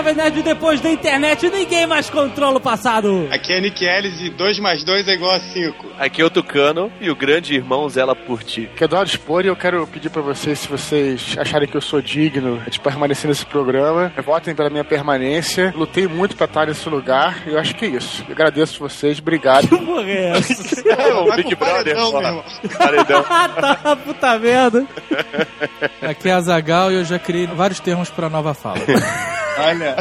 Jovem Nerd depois da internet, ninguém mais controla o passado. Aqui é Nick Ellis e 2 mais 2 é igual a 5. Aqui é o Tucano e o grande irmão zela por ti. Que é Eduardo Spor e eu quero pedir pra vocês, se vocês acharem que eu sou digno de permanecer nesse programa, votem pela minha permanência. Lutei muito pra estar nesse lugar e eu acho que é isso. Eu agradeço vocês, obrigado. Que porra é essa? É, o Big Brother, paredão, meu irmão. Paredão. Ah, tá, puta merda. Aqui é a Zagal e eu já criei vários termos pra nova fala. Olha,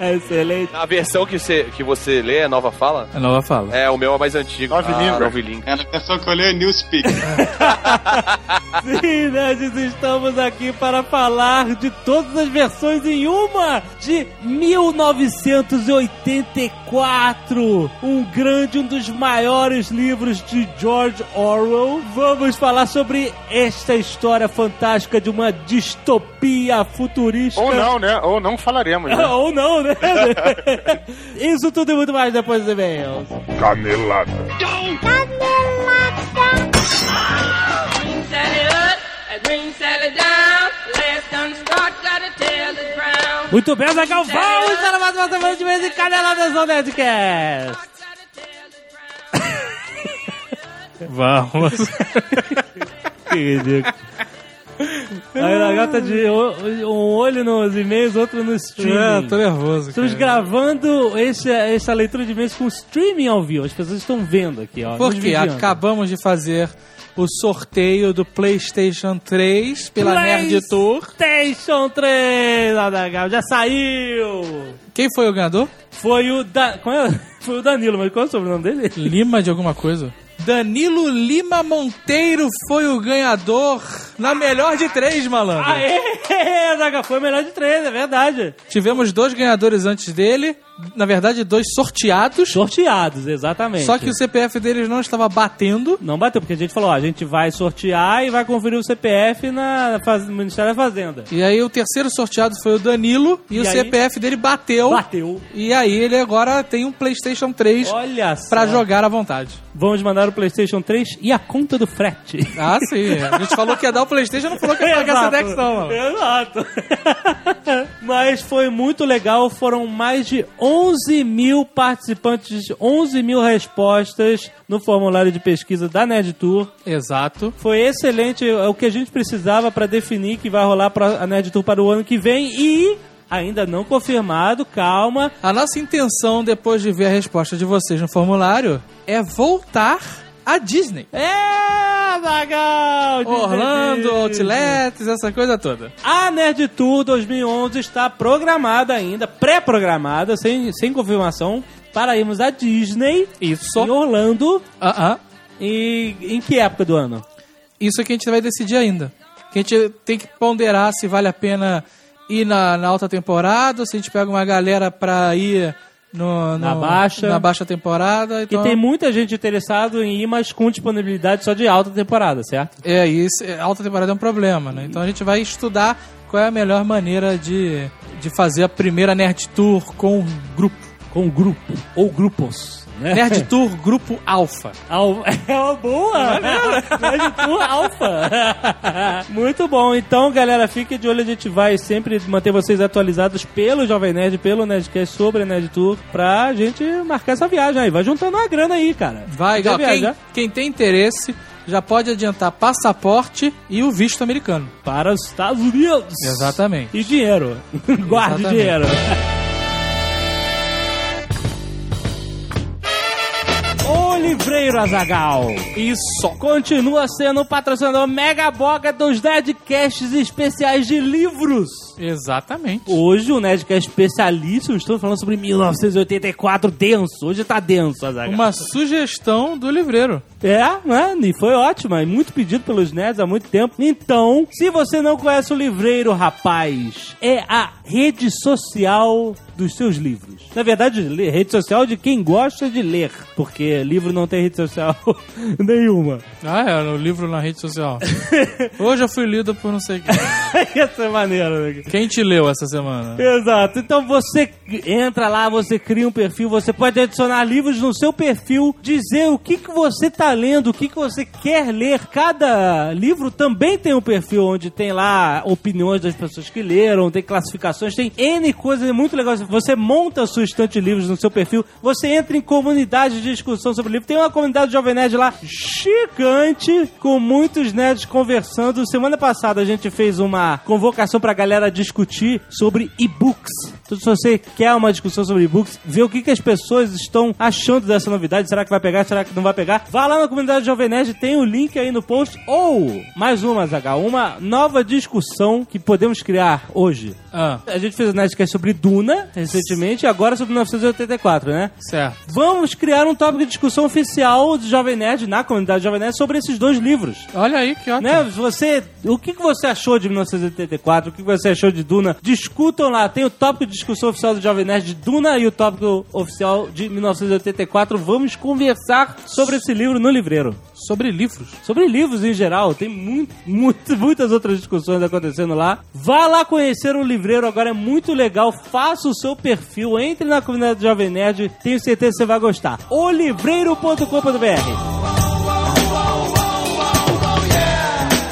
Excelente. A versão que você, que você lê é nova fala? A nova fala. É, o meu é mais antigo. Nove ah, língua. Nove língua. é a pessoa que eu leio é Newspeak. Sim, nerds, estamos aqui para falar de todas as versões em uma de 1984. Um grande, um dos maiores livros de George Orwell. Vamos falar sobre esta história fantástica de uma distopia futurística. Ou não, né? Ou não falaremos, né? Ou não, né? Isso tudo e muito mais depois dos e-mails. Canelada. Ground. Muito bem, Zagal, vamos para mais uma semana de vez em Caneladas no Nerdcast. Vamos. Que ridículo. Aí a gata de um olho nos e-mails, outro no É, streaming. tô nervoso. Estamos cara. gravando esse, essa leitura de e-mails com streaming ao vivo. As pessoas estão vendo aqui, ó. Porque acabamos de fazer o sorteio do PlayStation 3 pela Nerd Tour. PlayStation 3, Adagal, já saiu. Quem foi o ganhador? Foi o da... É? Foi o Danilo, mas qual é o sobrenome dele? Lima de alguma coisa? Danilo Lima Monteiro foi o ganhador na melhor de três, malandro. Aê, Adagal, foi melhor de três, é verdade. Tivemos dois ganhadores antes dele, na verdade, dois sorteados. Sorteados, exatamente. Só que o CPF deles não estava batendo. Não bateu, porque a gente falou, ó, a gente vai sortear e vai conferir o CPF na no Ministério da Fazenda. E aí o terceiro sorteado foi o Danilo e, E o aí? CPF dele bateu. Bateu. E aí ele agora tem um PlayStation 3 Olha só. pra jogar à vontade. Vamos mandar o PlayStation 3 e a conta do frete. Ah, sim. A gente falou que ia dar o PlayStation, não falou que ia pagar essa Dex, não, mano. Exato. Mas foi muito legal. Foram mais de 11 mil participantes, 11 mil respostas no formulário de pesquisa da Nerd Tour. Exato. Foi excelente, é o que a gente precisava para definir que vai rolar pra a Nerd Tour para o ano que vem e ainda não confirmado, calma. A nossa intenção, depois de ver a resposta de vocês no formulário, é voltar à Disney. É, Zagal! Orlando. Outlets, essa coisa toda. A Nerd Tour 2011 está programada ainda, pré-programada, sem, sem confirmação, para irmos à Disney Isso. em Orlando. Ah, ah. E em que época do ano? Isso é que a gente vai decidir ainda. Que a gente tem que ponderar se vale a pena ir na, na alta temporada, se a gente pega uma galera pra ir no, no- Na baixa. na baixa temporada. Então, tem muita gente interessada em ir, mas com disponibilidade só de alta temporada, certo? É, isso, é, alta temporada é um problema, né? Então a gente vai estudar qual é a melhor maneira de, de fazer a primeira Nerd Tour com o grupo. Com grupo. Ou grupos. Né? Nerd Tour Grupo Alpha. Al- É uma boa! Nerd Tour Alpha! Muito bom. Então, galera, fique de olho. A gente vai sempre manter vocês atualizados pelo Jovem Nerd, pelo Nerdcast sobre a Nerd Tour, pra gente marcar essa viagem aí. Vai juntando uma grana aí, cara. Vai, ó, quem, quem tem interesse já pode adiantar passaporte e o visto americano. Para os Estados Unidos. Exatamente. E dinheiro. Guarde Exatamente. dinheiro. O Livreiro Azagal. Isso. Continua sendo o patrocinador mega boga dos Nerdcasts especiais de livros. Exatamente. Hoje o Nerdcast especialíssimo, estou falando sobre 1984 denso. Hoje tá denso, Azaghal. Uma sugestão do livreiro. É, né? E foi ótima. E muito pedido pelos nerds há muito tempo. Então, se você não conhece o Livreiro, rapaz, é a rede social dos seus livros. Na verdade, rede social de quem gosta de ler, porque livro não tem rede social nenhuma. Ah, é, no livro na rede social. Hoje eu fui lido por não sei quem. Ia ser maneiro, né? Quem te leu essa semana? Exato. Então você entra lá, você cria um perfil, você pode adicionar livros no seu perfil, dizer o que, que você tá lendo, o que, que você quer ler. Cada livro também tem um perfil onde tem lá opiniões das pessoas que leram, tem classificações, tem N coisas muito legais. Você monta a sua estante de livros no seu perfil, você entra em comunidade de discussão sobre livro. Tem uma comunidade de Jovem Nerd lá gigante, com muitos nerds conversando. Semana passada a gente fez uma convocação pra galera discutir sobre e-books. Então, se você quer uma discussão sobre e-books, ver o que, que as pessoas estão achando dessa novidade, será que vai pegar, será que não vai pegar, vá lá na comunidade Jovem Nerd, tem o link aí no post. Ou, mais uma, Zagal, uma nova discussão que podemos criar hoje. Ah, A gente fez um Nerdcast sobre Duna recentemente agora sobre 1984, né? certo. Vamos criar um tópico de discussão oficial de Jovem Nerd, na comunidade Jovem Nerd, sobre esses dois livros. Olha aí que ótimo. Né? Você, o que, você achou de 1984? O que, que você achou de Duna? Discutam lá. Tem o tópico de discussão oficial do Jovem Nerd de Duna e o tópico oficial de 1984. Vamos conversar sobre esse livro no livreiro. Sobre livros. Sobre livros em geral, tem muito, muito, muitas outras discussões acontecendo lá. Vá lá conhecer o livreiro, agora é muito legal. Faça o seu perfil, entre na comunidade do Jovem Nerd, tenho certeza que você vai gostar. olivreiro.com.br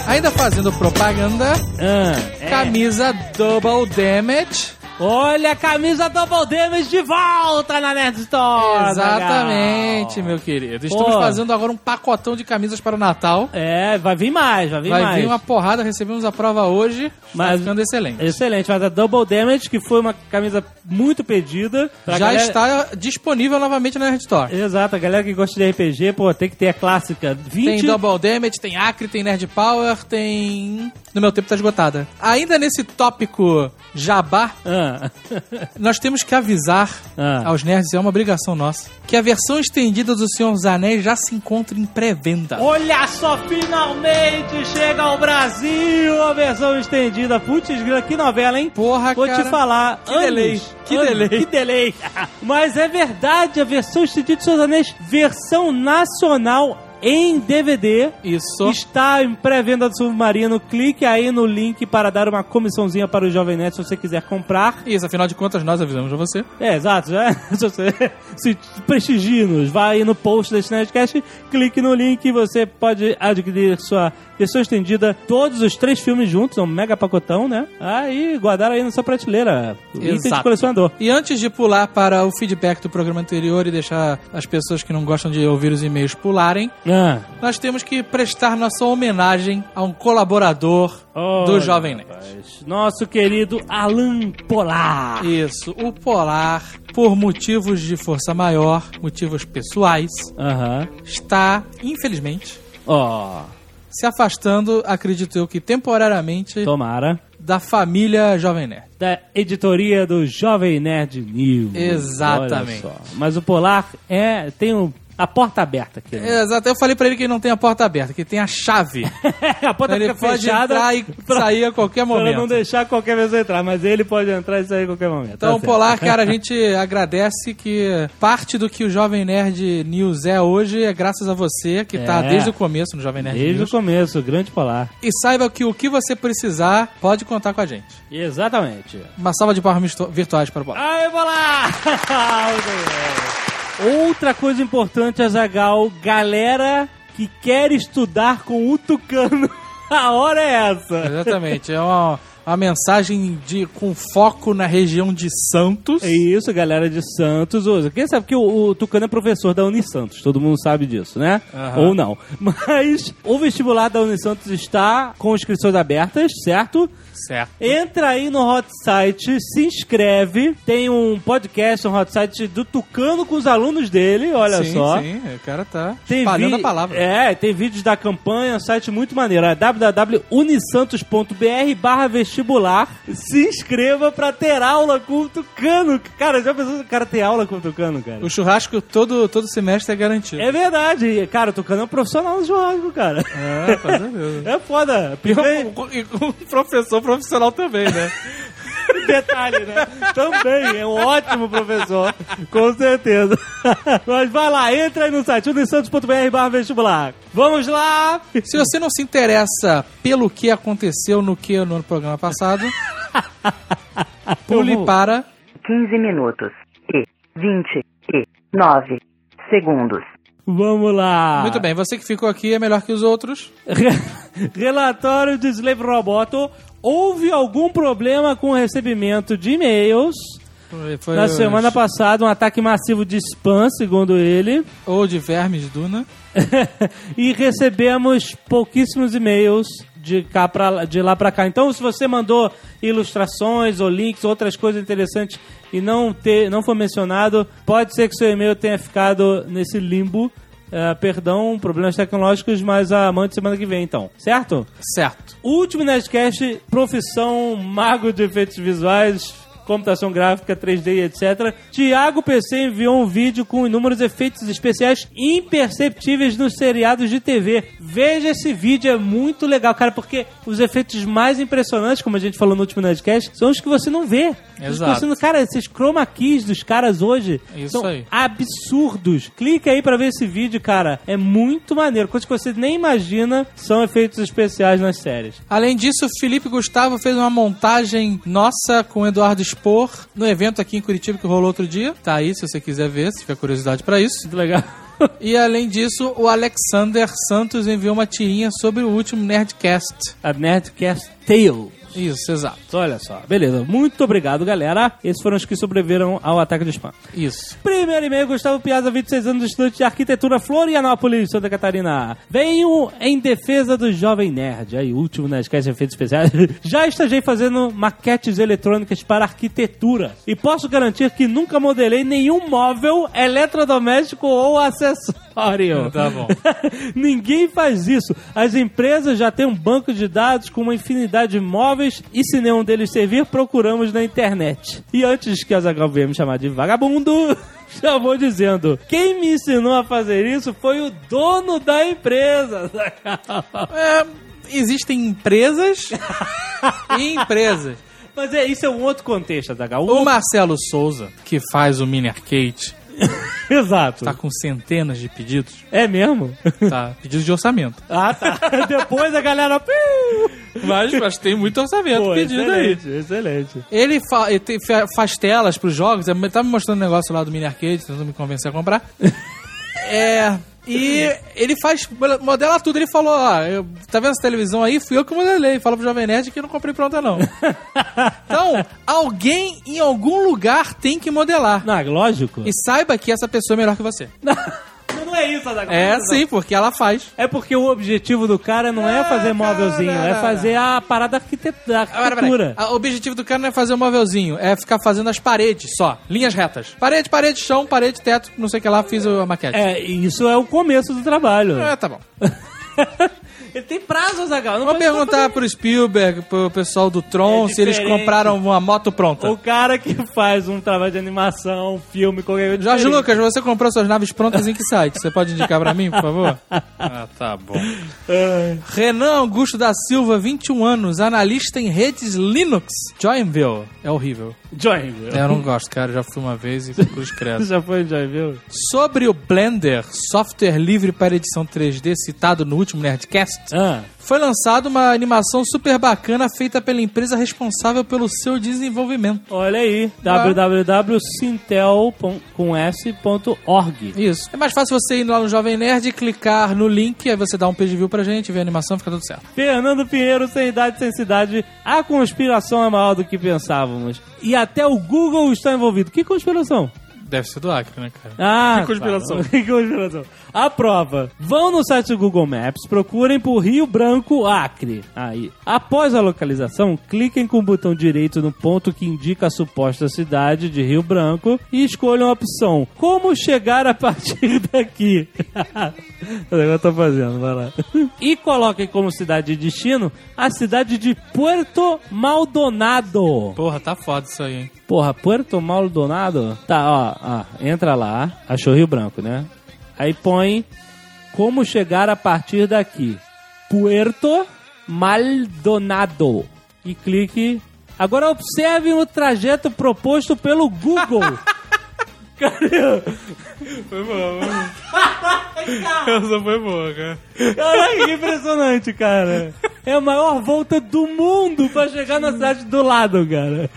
Ainda fazendo propaganda, ah, é. camisa Double Damage. Olha a camisa Double Damage de volta na Nerd Store! Exatamente, Zagal. meu querido. Estamos Pô. fazendo agora um pacotão de camisas para o Natal. É, vai vir mais, vai vir Vai mais. vir uma porrada, recebemos a prova hoje. Mas Mas- ficando excelente. Excelente, mas a Double Damage, que foi uma camisa muito pedida. Já galera- está disponível novamente na Nerd Store. Exato, a galera que gosta de RPG, pô, tem que ter a clássica 20. Tem Double Damage, tem Acre, tem Nerd Power, tem. No meu tempo tá esgotada. Ainda nesse tópico jabá, Ah. Nós temos que avisar Ah. aos nerds, é uma obrigação nossa, que a versão estendida do Senhor dos Anéis já se encontra em pré-venda. Olha só, finalmente chega ao Brasil a versão estendida. Putz, que novela, hein? Porra, Vou cara. te falar. Que delay, que delay. Que delay. Mas é verdade, a versão estendida de Seus Anéis, versão nacional em DVD. Isso. Está em pré-venda do Submarino. Clique aí no link para dar uma comissãozinha para o Jovem Nerd se você quiser comprar. Isso, afinal de contas, nós avisamos a você. É, exato. Já, se você se prestigie-nos, vai aí no post desse Nerdcast, clique no link e você pode adquirir sua versão estendida, todos os três filmes juntos, é um mega pacotão, né? Aí, guardar aí na sua prateleira. Item de Exato. colecionador. E antes de pular para o feedback do programa anterior e deixar as pessoas que não gostam de ouvir os e-mails pularem, Nós temos que prestar nossa homenagem a um colaborador do Olha, Jovem Nerd. rapaz, Nosso querido Alan Polar. Isso, o Polar, por motivos de força maior, motivos pessoais, Aham. está, infelizmente, Ó, se afastando, acredito eu que temporariamente, tomara. da família Jovem Nerd. Da editoria do Jovem Nerd News. Exatamente. Olha só. Mas o Polar é, tem um, a porta aberta aqui. Né? Exato, eu falei pra ele que não tem a porta aberta, que tem a chave. a porta ele fica pode fechada entrar e sair a qualquer Pra não momento. deixar qualquer pessoa entrar, mas ele pode entrar e sair a qualquer momento. Então, Tá. Polar, cara, a gente agradece que parte do que o Jovem Nerd News é hoje é graças a você, que tá É. desde o começo no Jovem Nerd Desde o News. começo, o grande Polar. E saiba que o que você precisar, pode contar com a gente. Exatamente. Uma salva de palmas virtu- virtuais para o Polar. Aê, Polar! Outra coisa importante, Azagal, galera que quer estudar com o Tucano, a hora é essa. Exatamente, é uma, uma mensagem de, com foco na região de Santos. É isso, galera de Santos. Quem sabe que o, o Tucano é professor da Unisantos, todo mundo sabe disso, né? Aham. Ou não. Mas o vestibular da Unisantos está com inscrições abertas, certo? Certo. Entra aí no hot site, se inscreve. Tem um podcast, um hot site do Tucano com os alunos dele, olha sim, só. sim, o cara tá Tem espalhando a palavra. É, tem vídeos da campanha, um site muito maneiro. É www.unisantos.br barra vestibular. Se inscreva pra ter aula com o Tucano. Cara, já pensou o cara ter aula com o Tucano, cara? O churrasco todo, todo semestre é garantido. É verdade. Cara, o Tucano é um profissional do churrasco, cara. É, certeza. É foda. E Picanha- e professor profissional também, né? Detalhe, né? Também é um ótimo professor, com certeza. Mas vai lá, entra aí no site unisantos.br barra vestibular. Vamos lá! Se você não se interessa pelo que aconteceu no que no programa passado, pule para 15 minutos e 29 segundos. Vamos lá! Muito bem, você que ficou aqui é melhor que os outros. Re- Relatório de Slave Roboto. Houve algum problema com o recebimento de e-mails? Foi, foi Na semana passada, um ataque massivo de spam, segundo ele. Ou de vermes Duna. e recebemos pouquíssimos e-mails de, cá pra, de lá pra cá. Então, se você mandou ilustrações ou links, outras coisas interessantes e não, ter, não foi mencionado, pode ser que seu e-mail tenha ficado nesse limbo. Eh, perdão, problemas tecnológicos, mas a mande semana que vem, então. Certo? Certo. Último Nerdcast, profissão mago de efeitos visuais, computação gráfica, 3D e etc. Tiago PC enviou um vídeo com inúmeros efeitos especiais imperceptíveis nos seriados de TV. Veja esse vídeo, é muito legal, cara, porque os efeitos mais impressionantes, como a gente falou no último Nerdcast, são os que você não vê. Exato. você não- cara, esses chroma keys dos caras hoje Isso são aí. absurdos. Clica aí pra ver esse vídeo, cara. É muito maneiro. Coisa que você nem imagina são efeitos especiais nas séries. Além disso, o Felipe Gustavo fez uma montagem nossa com o Eduardo Spor no evento aqui em Curitiba que rolou outro dia. Tá aí se você quiser ver, se tiver curiosidade pra isso. Muito legal. E além disso, o Alexander Santos enviou uma tirinha sobre o último Nerdcast. A Nerdcast Tale. Isso, exato. Olha só. Beleza. Muito obrigado, galera. Esses foram os que sobreviveram ao ataque de spam. Isso. Primeiro e-mail, Gustavo Piazza, 26 anos, estudante de arquitetura, Florianópolis, Santa Catarina. Venho em defesa do Jovem Nerd. Aí, último Nerdcast de efeitos especiais. Já estagiei fazendo maquetes eletrônicas para arquitetura. E posso garantir que nunca modelei nenhum móvel, eletrodoméstico ou acessório. Tá bom. Ninguém faz isso. As empresas já têm um banco de dados com uma infinidade de móveis e se nenhum deles servir, procuramos na internet. E antes que a Zagal venha me chamar de vagabundo, já vou dizendo: quem me ensinou a fazer isso foi o dono da empresa. É, existem empresas e empresas. Mas é, isso é um outro contexto, Zagal. O Marcelo Souza, que faz o Mini Arcade, Exato. tá com centenas de pedidos. É mesmo? Tá, pedidos de orçamento. Ah, tá. Depois a galera. Mas, mas tem muito orçamento Pô, pedido aí. excelente, excelente. Ele, fa ele tem- fa- faz telas pros jogos, ele tá me mostrando um negócio lá do Mini Arcade, tentando me convencer a comprar. é. E ele faz, modela tudo. Ele falou: Ó, eu- tá vendo essa televisão aí? Fui eu que modelei. Fala pro Jovem Nerd que eu não comprei pronta, não. então, alguém em algum lugar tem que modelar. Não, lógico. E saiba que essa pessoa é melhor que você. Não, não é isso, Azaghal. É sim, porque ela faz. É porque o objetivo do cara não é, É, fazer cara, móvelzinho, não, é não, fazer a parada arquite- da arquitetura. Ah, O objetivo do cara não é fazer o móvelzinho, é ficar fazendo as paredes só. Linhas retas. Parede, parede, chão, parede, teto, não sei o que lá, fiz a maquete. É, isso é o começo do trabalho. É, tá bom. Ele tem prazo, Zagal. Vou perguntar pro Spielberg, pro pessoal do Tron, É se eles compraram uma moto pronta. O cara que faz um trabalho de animação, filme, qualquer coisa. Jorge. Lucas, você comprou suas naves prontas em que site? Você pode indicar pra mim, por favor? Ah, tá bom. Renan Augusto da Silva, 21 anos, analista em redes Linux. Joinville. É horrível. Joinville. É, eu não gosto, cara. Já fui uma vez e cruz credo. Já foi em Joinville? Sobre o Blender, software livre para edição 3D citado no último Nerdcast, Ah, foi lançada uma animação super bacana feita pela empresa responsável pelo seu desenvolvimento. olha aí. Ah. www.sintel.org Isso. É mais fácil você ir lá no Jovem Nerd, clicar no link, aí você dá um page view pra gente, ver a animação, fica tudo certo. Fernando Pinheiro, sem idade, sem cidade. A conspiração é maior do que pensávamos. E até o Google está envolvido. Que conspiração? Deve ser do Acre, né, cara? Ah, Que conspiração. tá. Que conspiração. A prova. Vão no site do Google Maps, procurem por Rio Branco, Acre. Aí. Após a localização, cliquem com o botão direito no ponto que indica a suposta cidade de Rio Branco e escolham a opção Como chegar a partir daqui. Agora eu tô fazendo, vai lá. E coloquem como cidade de destino a cidade de Puerto Maldonado. Porra, tá foda isso aí, hein? Porra, Puerto Maldonado? Tá, ó, ó, entra lá, achou Rio Branco, né? Aí põe como chegar a partir daqui. Puerto Maldonado. E clique Agora observem o trajeto proposto pelo Google. Cara, Foi boa, Essa foi boa, cara. Caraca, que impressionante, cara. É a maior volta do mundo pra chegar na cidade do lado, cara.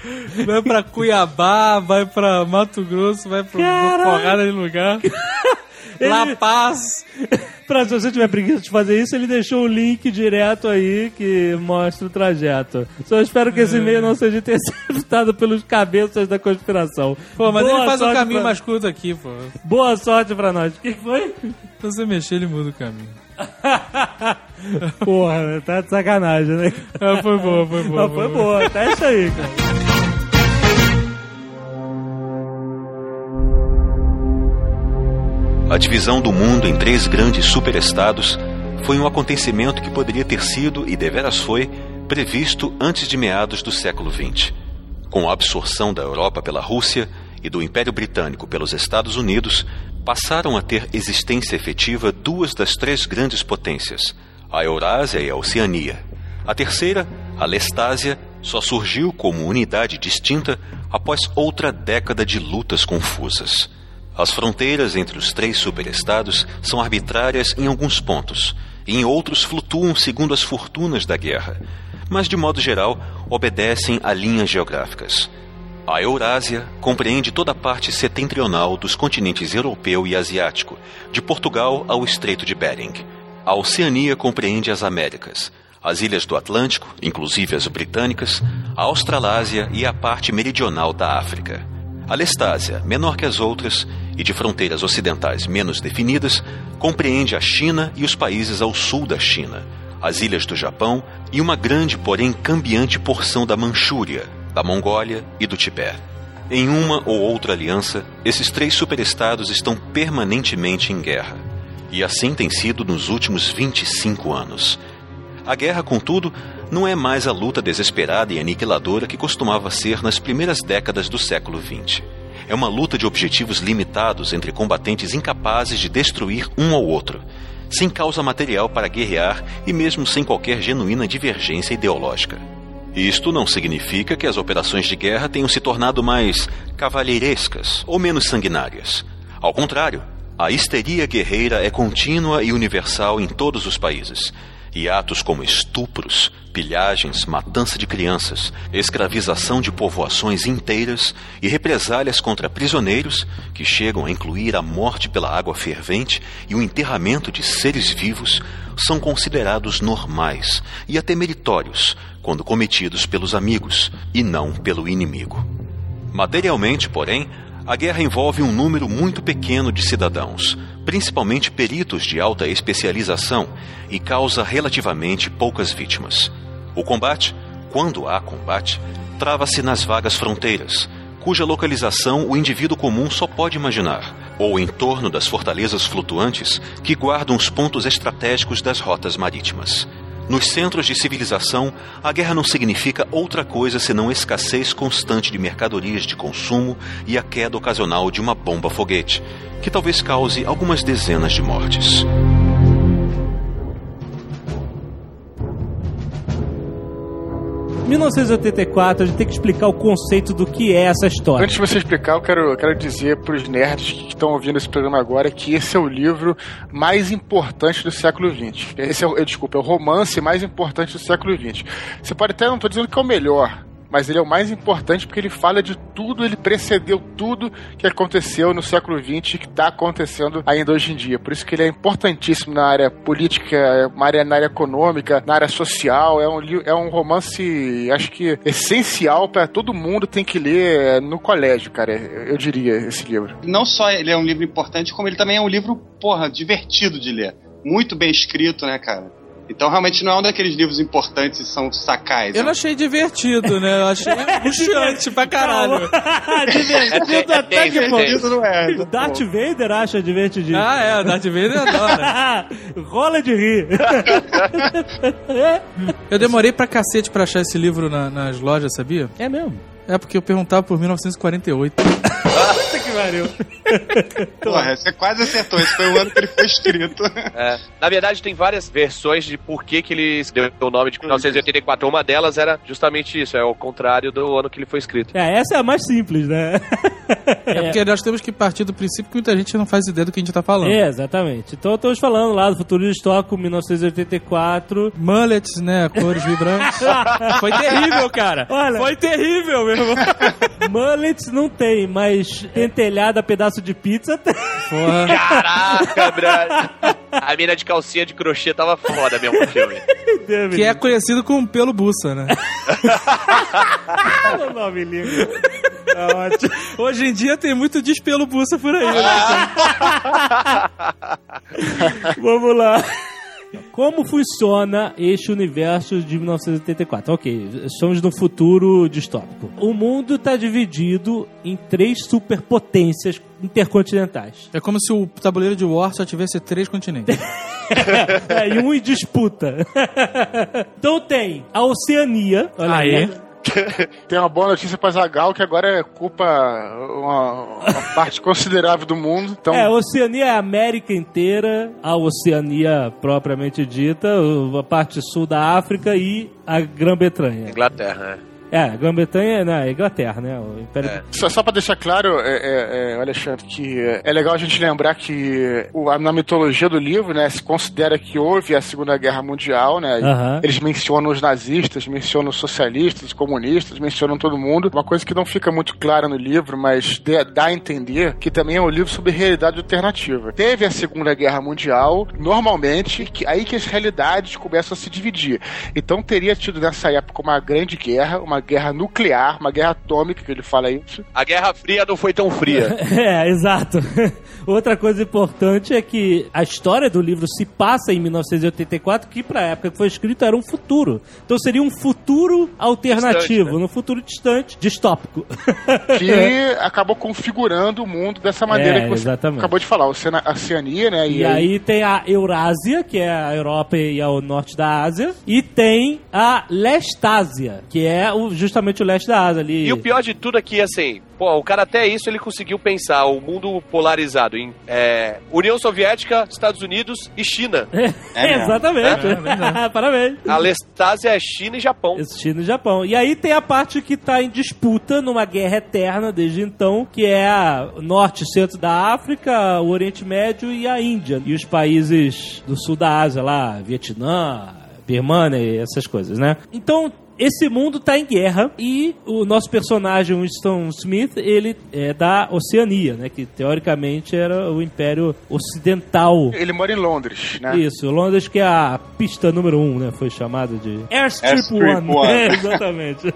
Vai pra Cuiabá, vai pra Mato Grosso, vai pra Caralho. porrada de lugar. La Paz. Pra se você tiver preguiça de fazer isso, ele deixou o link direto aí que mostra o trajeto. Só espero que esse e-mail não seja interceptado pelos cabeças da conspiração. Pô, mas Boa ele faz um sorte caminho pra- mais curto aqui, pô. Boa sorte pra nós. O que foi? Se você mexer, ele muda o caminho. Porra, tá de sacanagem, né? Ah, foi boa, foi boa. Mas foi boa, testa aí, cara. A divisão do mundo em três grandes superestados foi um acontecimento que poderia ter sido, e deveras foi, previsto antes de meados do século XX. Com a absorção da Europa pela Rússia e do Império Britânico pelos Estados Unidos, passaram a ter existência efetiva duas das três grandes potências, a Eurásia e a Oceania. A terceira, a Lestásia, só surgiu como unidade distinta após outra década de lutas confusas. As fronteiras entre os três superestados são arbitrárias em alguns pontos, e em outros flutuam segundo as fortunas da guerra, mas de modo geral obedecem a linhas geográficas. A Eurásia compreende toda a parte setentrional dos continentes europeu e asiático, de Portugal ao Estreito de Bering. A Oceania compreende as Américas, as ilhas do Atlântico, inclusive as britânicas, a Australásia e a parte meridional da África. Lestásia, menor que as outras e de fronteiras ocidentais menos definidas, compreende a China e os países ao sul da China, as ilhas do Japão e uma grande, porém cambiante porção da Manchúria, da Mongólia e do Tibete. Em uma ou outra aliança, esses três superestados estão permanentemente em guerra. E assim tem sido nos últimos 25 anos. A guerra, contudo, não é mais a luta desesperada e aniquiladora que costumava ser nas primeiras décadas do século XX. É uma luta de objetivos limitados entre combatentes incapazes de destruir um ao outro, sem causa material para guerrear e mesmo sem qualquer genuína divergência ideológica. Isto não significa que as operações de guerra tenham se tornado mais cavalheirescas ou menos sanguinárias. Ao contrário, a histeria guerreira é contínua e universal em todos os países. E atos como estupros, pilhagens, matança de crianças, escravização de povoações inteiras e represálias contra prisioneiros, que chegam a incluir a morte pela água fervente e o enterramento de seres vivos, são considerados normais e até meritórios quando cometidos pelos amigos e não pelo inimigo. Materialmente, porém, a guerra envolve um número muito pequeno de cidadãos, principalmente peritos de alta especialização, e causa relativamente poucas vítimas. O combate, quando há combate, trava-se nas vagas fronteiras, cuja localização o indivíduo comum só pode imaginar, ou em torno das fortalezas flutuantes que guardam os pontos estratégicos das rotas marítimas. Nos centros de civilização, a guerra não significa outra coisa senão escassez constante de mercadorias de consumo e a queda ocasional de uma bomba foguete, que talvez cause algumas dezenas de mortes. 1984, a gente tem que explicar o conceito do que é essa história. Antes de você explicar, eu quero, eu quero dizer para os nerds que estão ouvindo esse programa agora que esse é o livro mais importante do século XX. Esse é, desculpa, é o romance mais importante do século XX. Você pode até, não estou dizendo que é o melhor, mas ele é o mais importante porque ele fala de tudo, ele precedeu tudo que aconteceu no século XX e que está acontecendo ainda hoje em dia. Por isso que ele é importantíssimo na área política, na área, na área econômica, na área social. É um, é um romance, acho que essencial para todo mundo tem que ler no colégio, cara. Eu diria esse livro. Não só ele é um livro importante, como ele também é um livro, porra, divertido de ler. Muito bem escrito, né, cara? Então realmente não é um daqueles livros importantes e são sacais. Eu né? não achei divertido, né? Eu achei angustiante pra caralho. divertido até que ponto. Isso não é. O Darth Vader acha divertidinho. Ah, é, o Darth Vader adora. Rola de rir. Eu demorei pra cacete pra achar esse livro na- nas lojas, sabia? é mesmo. É porque eu perguntava por 1948. Pariu. Porra, você quase acertou. Esse foi o ano que ele foi escrito. É. Na verdade, tem várias versões de por que, que ele deu o nome de 1984. Uma delas era justamente isso, é o contrário do ano que ele foi escrito. É, essa é a mais simples, né? É porque nós temos que partir do princípio que muita gente não faz ideia do que a gente tá falando. É, exatamente. Então estamos falando lá do Futuro Distópico 1984. Mullets, né? Cores vibrantes. Foi terrível, cara. Olha. Foi terrível, meu irmão. Mullets não tem, mas pentelhada pedaço de pizza. Porra. Caraca, brother. A mina de calcinha de crochê tava foda mesmo no filme. Que é conhecido como pelo buça, né? o nome lindo. Tá ótimo. Hoje em dia tem muito despelo buça por aí, né? Vamos lá. Como funciona este universo de 1984? Ok, estamos no futuro distópico. O mundo está dividido em três superpotências intercontinentais. É como se o tabuleiro de War só tivesse três continentes. É, e um em disputa. então tem a Oceania. Olha Aí. Tem uma boa notícia pra Zagal que agora ocupa uma, uma parte considerável do mundo. Então, É, a Oceania é a América inteira, a Oceania propriamente dita, a parte sul da África e a Grã-Bretanha. Inglaterra, né? É, a Grã-Bretanha é a Inglaterra, né? O Império É. Só, só pra deixar claro, é, é, é, Alexandre, que é, legal a gente lembrar que o- na mitologia do livro, né, se considera que houve a Segunda Guerra Mundial, né? Eles mencionam os nazistas, mencionam os socialistas, os comunistas, mencionam todo mundo. Uma coisa que não fica muito clara no livro, mas dê- dá a entender que também é um livro sobre realidade alternativa. Teve a Segunda Guerra Mundial, normalmente, que, aí que as realidades começam a se dividir. Então teria tido nessa época uma grande guerra, uma guerra nuclear, uma guerra atômica, que ele fala isso. A Guerra Fria não foi tão fria. É, exato. Outra coisa importante é que a história do livro se passa em 1984, que pra época que foi escrito era um futuro. Então seria um futuro alternativo, Distante, né? no futuro distante, distópico. que acabou configurando o mundo dessa maneira É, que você exatamente. acabou de falar, a Oceania, né? E aí tem a Eurásia, que é a Europa e ao norte da Ásia, e tem a Lestásia, que é o- justamente o leste da Ásia ali. E o pior de tudo é que, assim, pô, o cara até isso ele conseguiu pensar o mundo polarizado em é, União Soviética, Estados Unidos e China. É, exatamente. Parabéns. A Lestásia é China e Japão. China e Japão. E aí tem a parte que tá em disputa numa guerra eterna desde então, que é a norte e centro da África, o Oriente Médio e a Índia. E os países do sul da Ásia lá, Vietnã, Birmania e essas coisas, né? Então, esse mundo tá em guerra e o nosso personagem Winston Smith, ele é da Oceania, né? Que teoricamente era o Império Ocidental. Ele mora em Londres, né? Isso, Londres que é a pista número um, né? Foi chamado de Airstrip, Airstrip One. One. É, exatamente.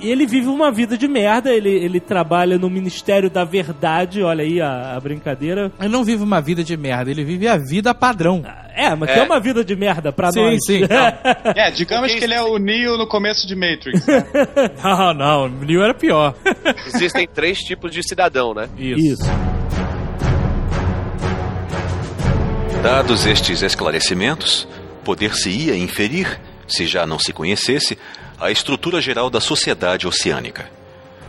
e ele vive uma vida de merda, ele, ele trabalha no Ministério da Verdade, olha aí a, a brincadeira. Ele não vive uma vida de merda, ele vive a vida padrão. É, mas que é uma vida de merda pra Sim, nós. sim. É, digamos Porque que ele é o Neo no começo de Matrix. né? Não, não, o Neo era pior. Existem três tipos de cidadão, né? Isso. Dados estes esclarecimentos, poder-se-ia inferir, se já não se conhecesse, a estrutura geral da sociedade oceânica.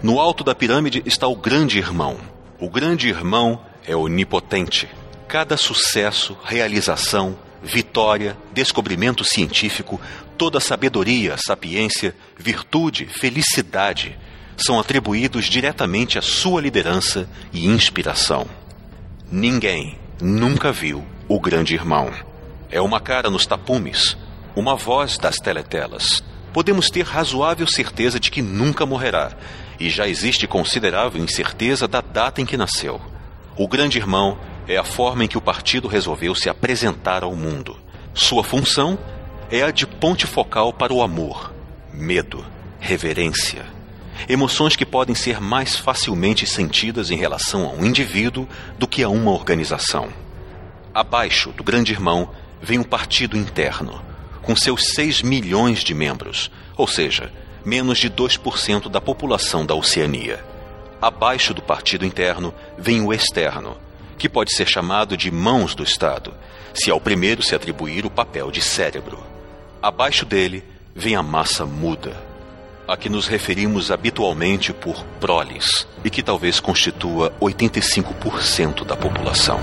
No alto da pirâmide está o Grande Irmão. O Grande Irmão é onipotente. Cada sucesso, realização, vitória, descobrimento científico, toda sabedoria, sapiência, virtude, felicidade são atribuídos diretamente à sua liderança e inspiração. Ninguém nunca viu o Grande Irmão. É uma cara nos tapumes, uma voz das teletelas. Podemos ter razoável certeza de que nunca morrerá, e já existe considerável incerteza da data em que nasceu. O Grande Irmão é a forma em que o partido resolveu se apresentar ao mundo. Sua função é a de ponte focal para o amor, medo, reverência. Emoções que podem ser mais facilmente sentidas em relação a um indivíduo do que a uma organização. Abaixo do Grande Irmão vem o partido interno, com seus 6 milhões de membros, ou seja, menos de 2% da população da Oceania. Abaixo do partido interno vem o externo, que pode ser chamado de mãos do Estado, se ao primeiro se atribuir o papel de cérebro. Abaixo dele vem a massa muda, a que nos referimos habitualmente por proles e que talvez constitua 85% da população.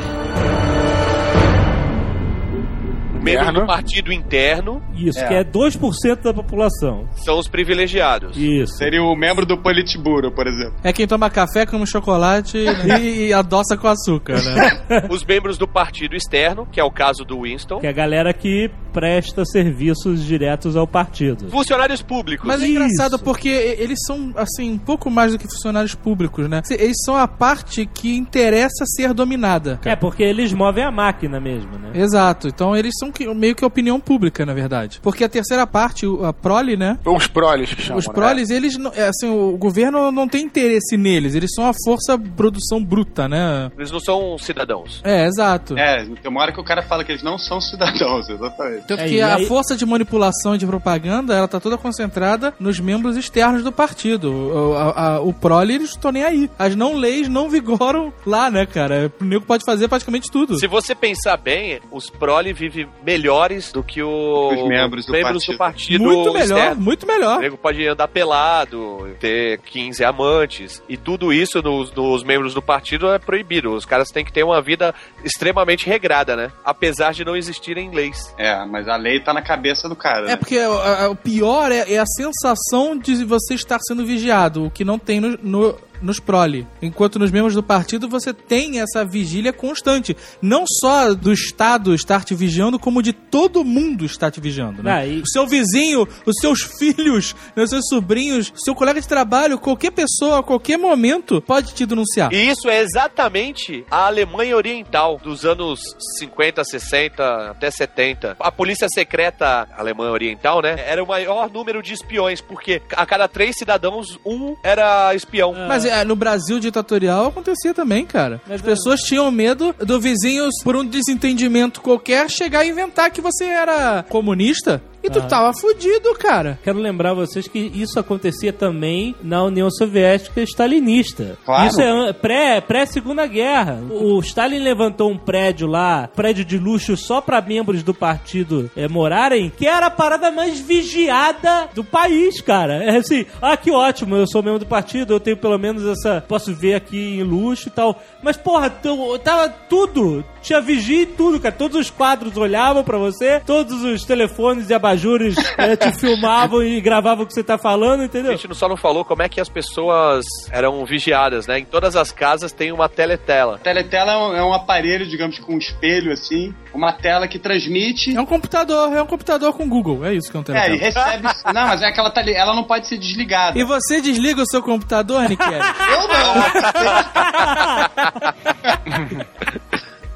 Membro do partido interno Isso, É. que é 2% da população. são os privilegiados. Isso. Seria o membro do Politburo, por exemplo. É quem toma café, come chocolate e, e adoça com açúcar, né? Os membros do partido externo, que é o caso do Winston. Que é a galera que presta serviços diretos ao partido. Funcionários públicos. Mas é Isso. engraçado porque eles são, assim, um pouco mais do que funcionários públicos, né? Eles são a parte que interessa ser dominada. É, porque eles movem a máquina mesmo, né? Exato. Então eles são meio que a opinião pública, na verdade. Porque a terceira parte, o- a prole, né? Os proles que chamam, Os né? proles, eles, não- é, assim, o governo não tem interesse neles. Eles são a força produção bruta, né? Eles não são cidadãos. É, exato. É, tem uma hora que o cara fala que eles não são cidadãos, exatamente. Tanto É, que a aí- força de manipulação e de propaganda, ela tá toda concentrada nos membros externos do partido. O, a- a- o prole, eles estão nem aí. As não leis não vigoram lá, né, cara? O nego pode fazer praticamente tudo. Se você pensar bem, os prole vivem melhores do que o- Os membros do partido. partido muito melhor, externo. muito O melhor. nego pode andar pelado, ter 15 amantes. E tudo isso nos, nos membros do partido é proibido. Os caras têm que ter uma vida extremamente regrada, né? Apesar de não existirem leis. É, mas a lei tá na cabeça do cara. É né? porque o, a- o pior é, é a sensação de você estar sendo vigiado, o que não tem no, no- nos prole. Enquanto nos membros do partido você tem essa vigília constante. Não só do Estado estar te vigiando, como de todo mundo estar te vigiando. Né? Ah, e- O seu vizinho, os seus filhos, os seus sobrinhos, seu colega de trabalho, qualquer pessoa, a qualquer momento, pode te denunciar. E isso é exatamente a Alemanha Oriental dos anos 50, 60 até 70. A polícia secreta alemã oriental, né? Era o maior número de espiões, porque a cada três cidadãos, um era espião. Mas é, no Brasil ditatorial acontecia também, cara. As pessoas tinham medo do vizinho, por um desentendimento qualquer, chegar e inventar que você era comunista. E tu Ah. tava fudido, cara. Quero lembrar vocês que isso acontecia também na União Soviética stalinista. Claro. Isso é pré, pré-segunda guerra. O Stalin levantou um prédio lá, prédio de luxo só pra membros do partido eh, morarem, que era a parada mais vigiada do país, cara. É assim, ah, que ótimo, eu sou membro do partido, eu tenho pelo menos essa, posso ver aqui em luxo e tal. Mas porra, tava tudo, tinha vigia e tudo, cara. Todos os quadros olhavam pra você, todos os telefones e abajures eh, te filmavam e gravavam o que você tá falando, A entendeu? gente não- só não falou como é que as pessoas eram vigiadas, né? Em todas as casas tem uma teletela. Teletela é um, é um aparelho, digamos, com um espelho assim, uma tela que transmite. É um computador, é um computador com Google. É isso que é um É, e teletela. recebe. não, mas é que ela, tá, li- ela não pode ser desligada. E você desliga o seu computador, Niquel? Eu não!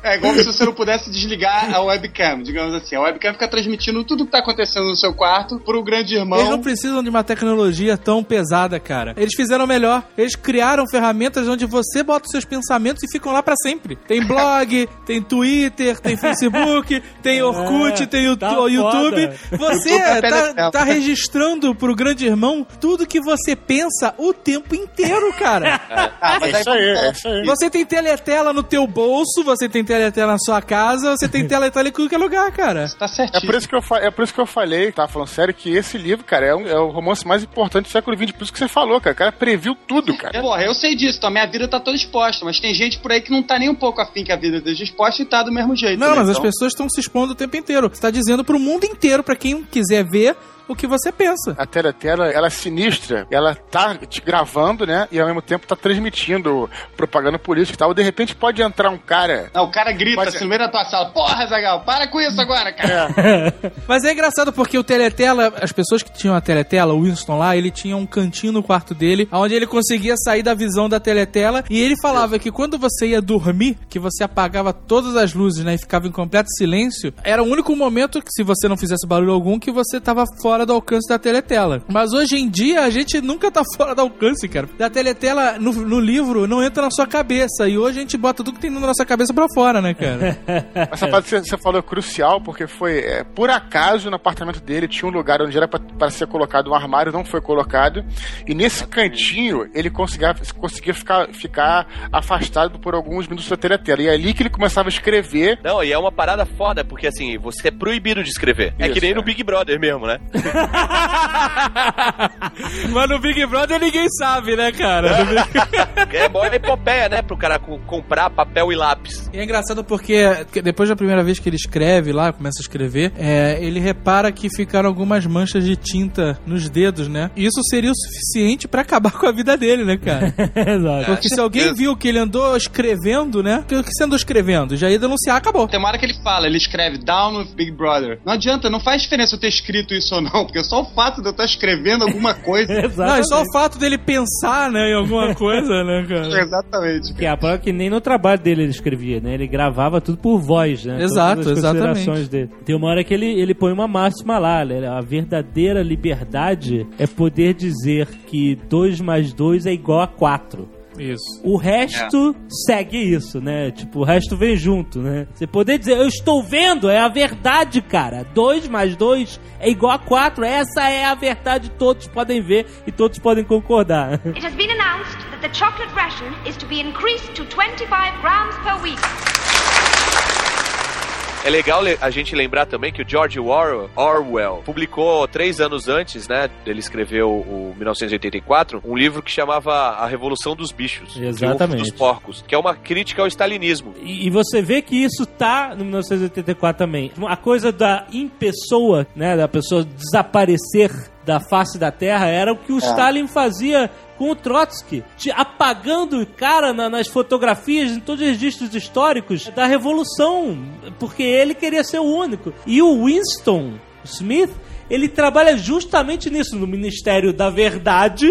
É igual se você não pudesse desligar a webcam, digamos assim. A webcam fica transmitindo tudo que tá acontecendo no seu quarto pro grande irmão. Eles não precisam de uma tecnologia tão pesada, cara. Eles fizeram melhor. Eles criaram ferramentas onde você bota os seus pensamentos e ficam lá pra sempre. Tem blog, tem Twitter, tem Facebook, tem Orkut, É, tem o tá o YouTube. foda. Você YouTube é tá, teletela. tá registrando pro grande irmão tudo que você pensa o tempo inteiro, cara. Ah, mas É isso aí, é isso aí. Você tem teletela no teu bolso, você tem teletela na sua casa, você tem teletela em qualquer lugar, cara. Tá É certinho. por, isso que eu fa- é por isso que eu falei, tá falando sério, que esse livro, cara, é, um- é o romance mais importante do século XX. Por isso que você falou, cara. O cara previu tudo, cara. Porra, eu sei disso, então a minha vida tá toda exposta, mas tem gente por aí que não tá nem um pouco afim que a vida esteja exposta e tá do mesmo jeito. Não, né? mas as Então, pessoas estão se expondo o tempo inteiro. Você tá dizendo pro mundo inteiro, pra quem quiser ver o que você pensa. A teletela, ela é sinistra, ela tá te gravando, né? E ao mesmo tempo tá transmitindo propaganda política e tal. De repente pode entrar um cara. Não, o cara grita Mas- assim no meio da tua sala: Porra, Zagal, para com isso agora, cara. Mas é engraçado porque o Teletela, as pessoas que tinham a Teletela, o Winston lá, ele tinha um cantinho no quarto dele, onde ele conseguia sair da visão da Teletela, e ele falava que quando você ia dormir, que você apagava todas as luzes, né, e ficava em completo silêncio, era o único momento que, se você não fizesse barulho algum, que você tava fora do alcance da Teletela. Mas hoje em dia, a gente nunca tá fora do alcance, cara. Da Teletela, no, no livro, não entra na sua cabeça, e hoje a gente bota tudo que tem na nossa cabeça pra fora, né, cara? Essa parte que você, falou é crucial, porque foi é, por acaso no apartamento dele tinha um lugar onde era pra- para ser colocado um armário, não foi colocado. E nesse cantinho ele conseguia, conseguia ficar, ficar afastado por alguns minutos da teletela. E é ali que ele começava a escrever. Não, e é uma parada foda, porque assim, você é proibido de escrever. é Isso, que nem é. no Big Brother mesmo, né? Mas no Big Brother ninguém sabe, né, cara? Big- É boa epopeia, né? Pro cara co- comprar papel e lápis. E é engraçado porque que depois da primeira vez que ele escreve lá, começa a escrever, é, ele repara que ficaram algumas manchas de tinta nos dedos, né? E isso seria o suficiente pra acabar com a vida dele, né, cara? Exato. Porque se alguém viu que ele andou escrevendo, né? O que você andou escrevendo? Já ia denunciar, acabou. Tem uma hora que ele fala, ele escreve Down with Big Brother. Não adianta, não faz diferença eu ter escrito isso ou não, porque só o fato de eu estar escrevendo alguma coisa. Não, é só o fato dele pensar, né, em alguma coisa, né, cara? Exatamente. Que é a prova que nem no trabalho dele ele escrevia, né? Ele gravava tudo por voz, né? Exato, exatamente. Dele. Tem uma hora que ele, ele põe uma máxima lá, né? A verdadeira liberdade é poder dizer que 2 mais 2 é igual a 4. Isso. O resto segue isso, né? Tipo, o resto vem junto, né? Você poder dizer, eu estou vendo, é a verdade, cara. 2 mais 2 é igual a 4. Essa é a verdade, todos podem ver e todos podem concordar. It has been announced that the chocolate ration is to be increased to 25 grams per week. É legal le- a gente lembrar também que o George Orwell, Orwell publicou três anos antes, né, dele escrever o, o 1984, um livro que chamava A Revolução dos Bichos. Exatamente. dos Porcos, que é uma crítica ao stalinismo. E, e você vê que isso tá no 1984 também. A coisa da impessoa, né, da pessoa desaparecer da face da Terra, era o que o Stalin fazia com o Trotsky, te- apagando o cara na- nas fotografias, em todos os registros históricos da Revolução, porque ele queria ser o único. E o Winston Smith, ele trabalha justamente nisso, no Ministério da Verdade,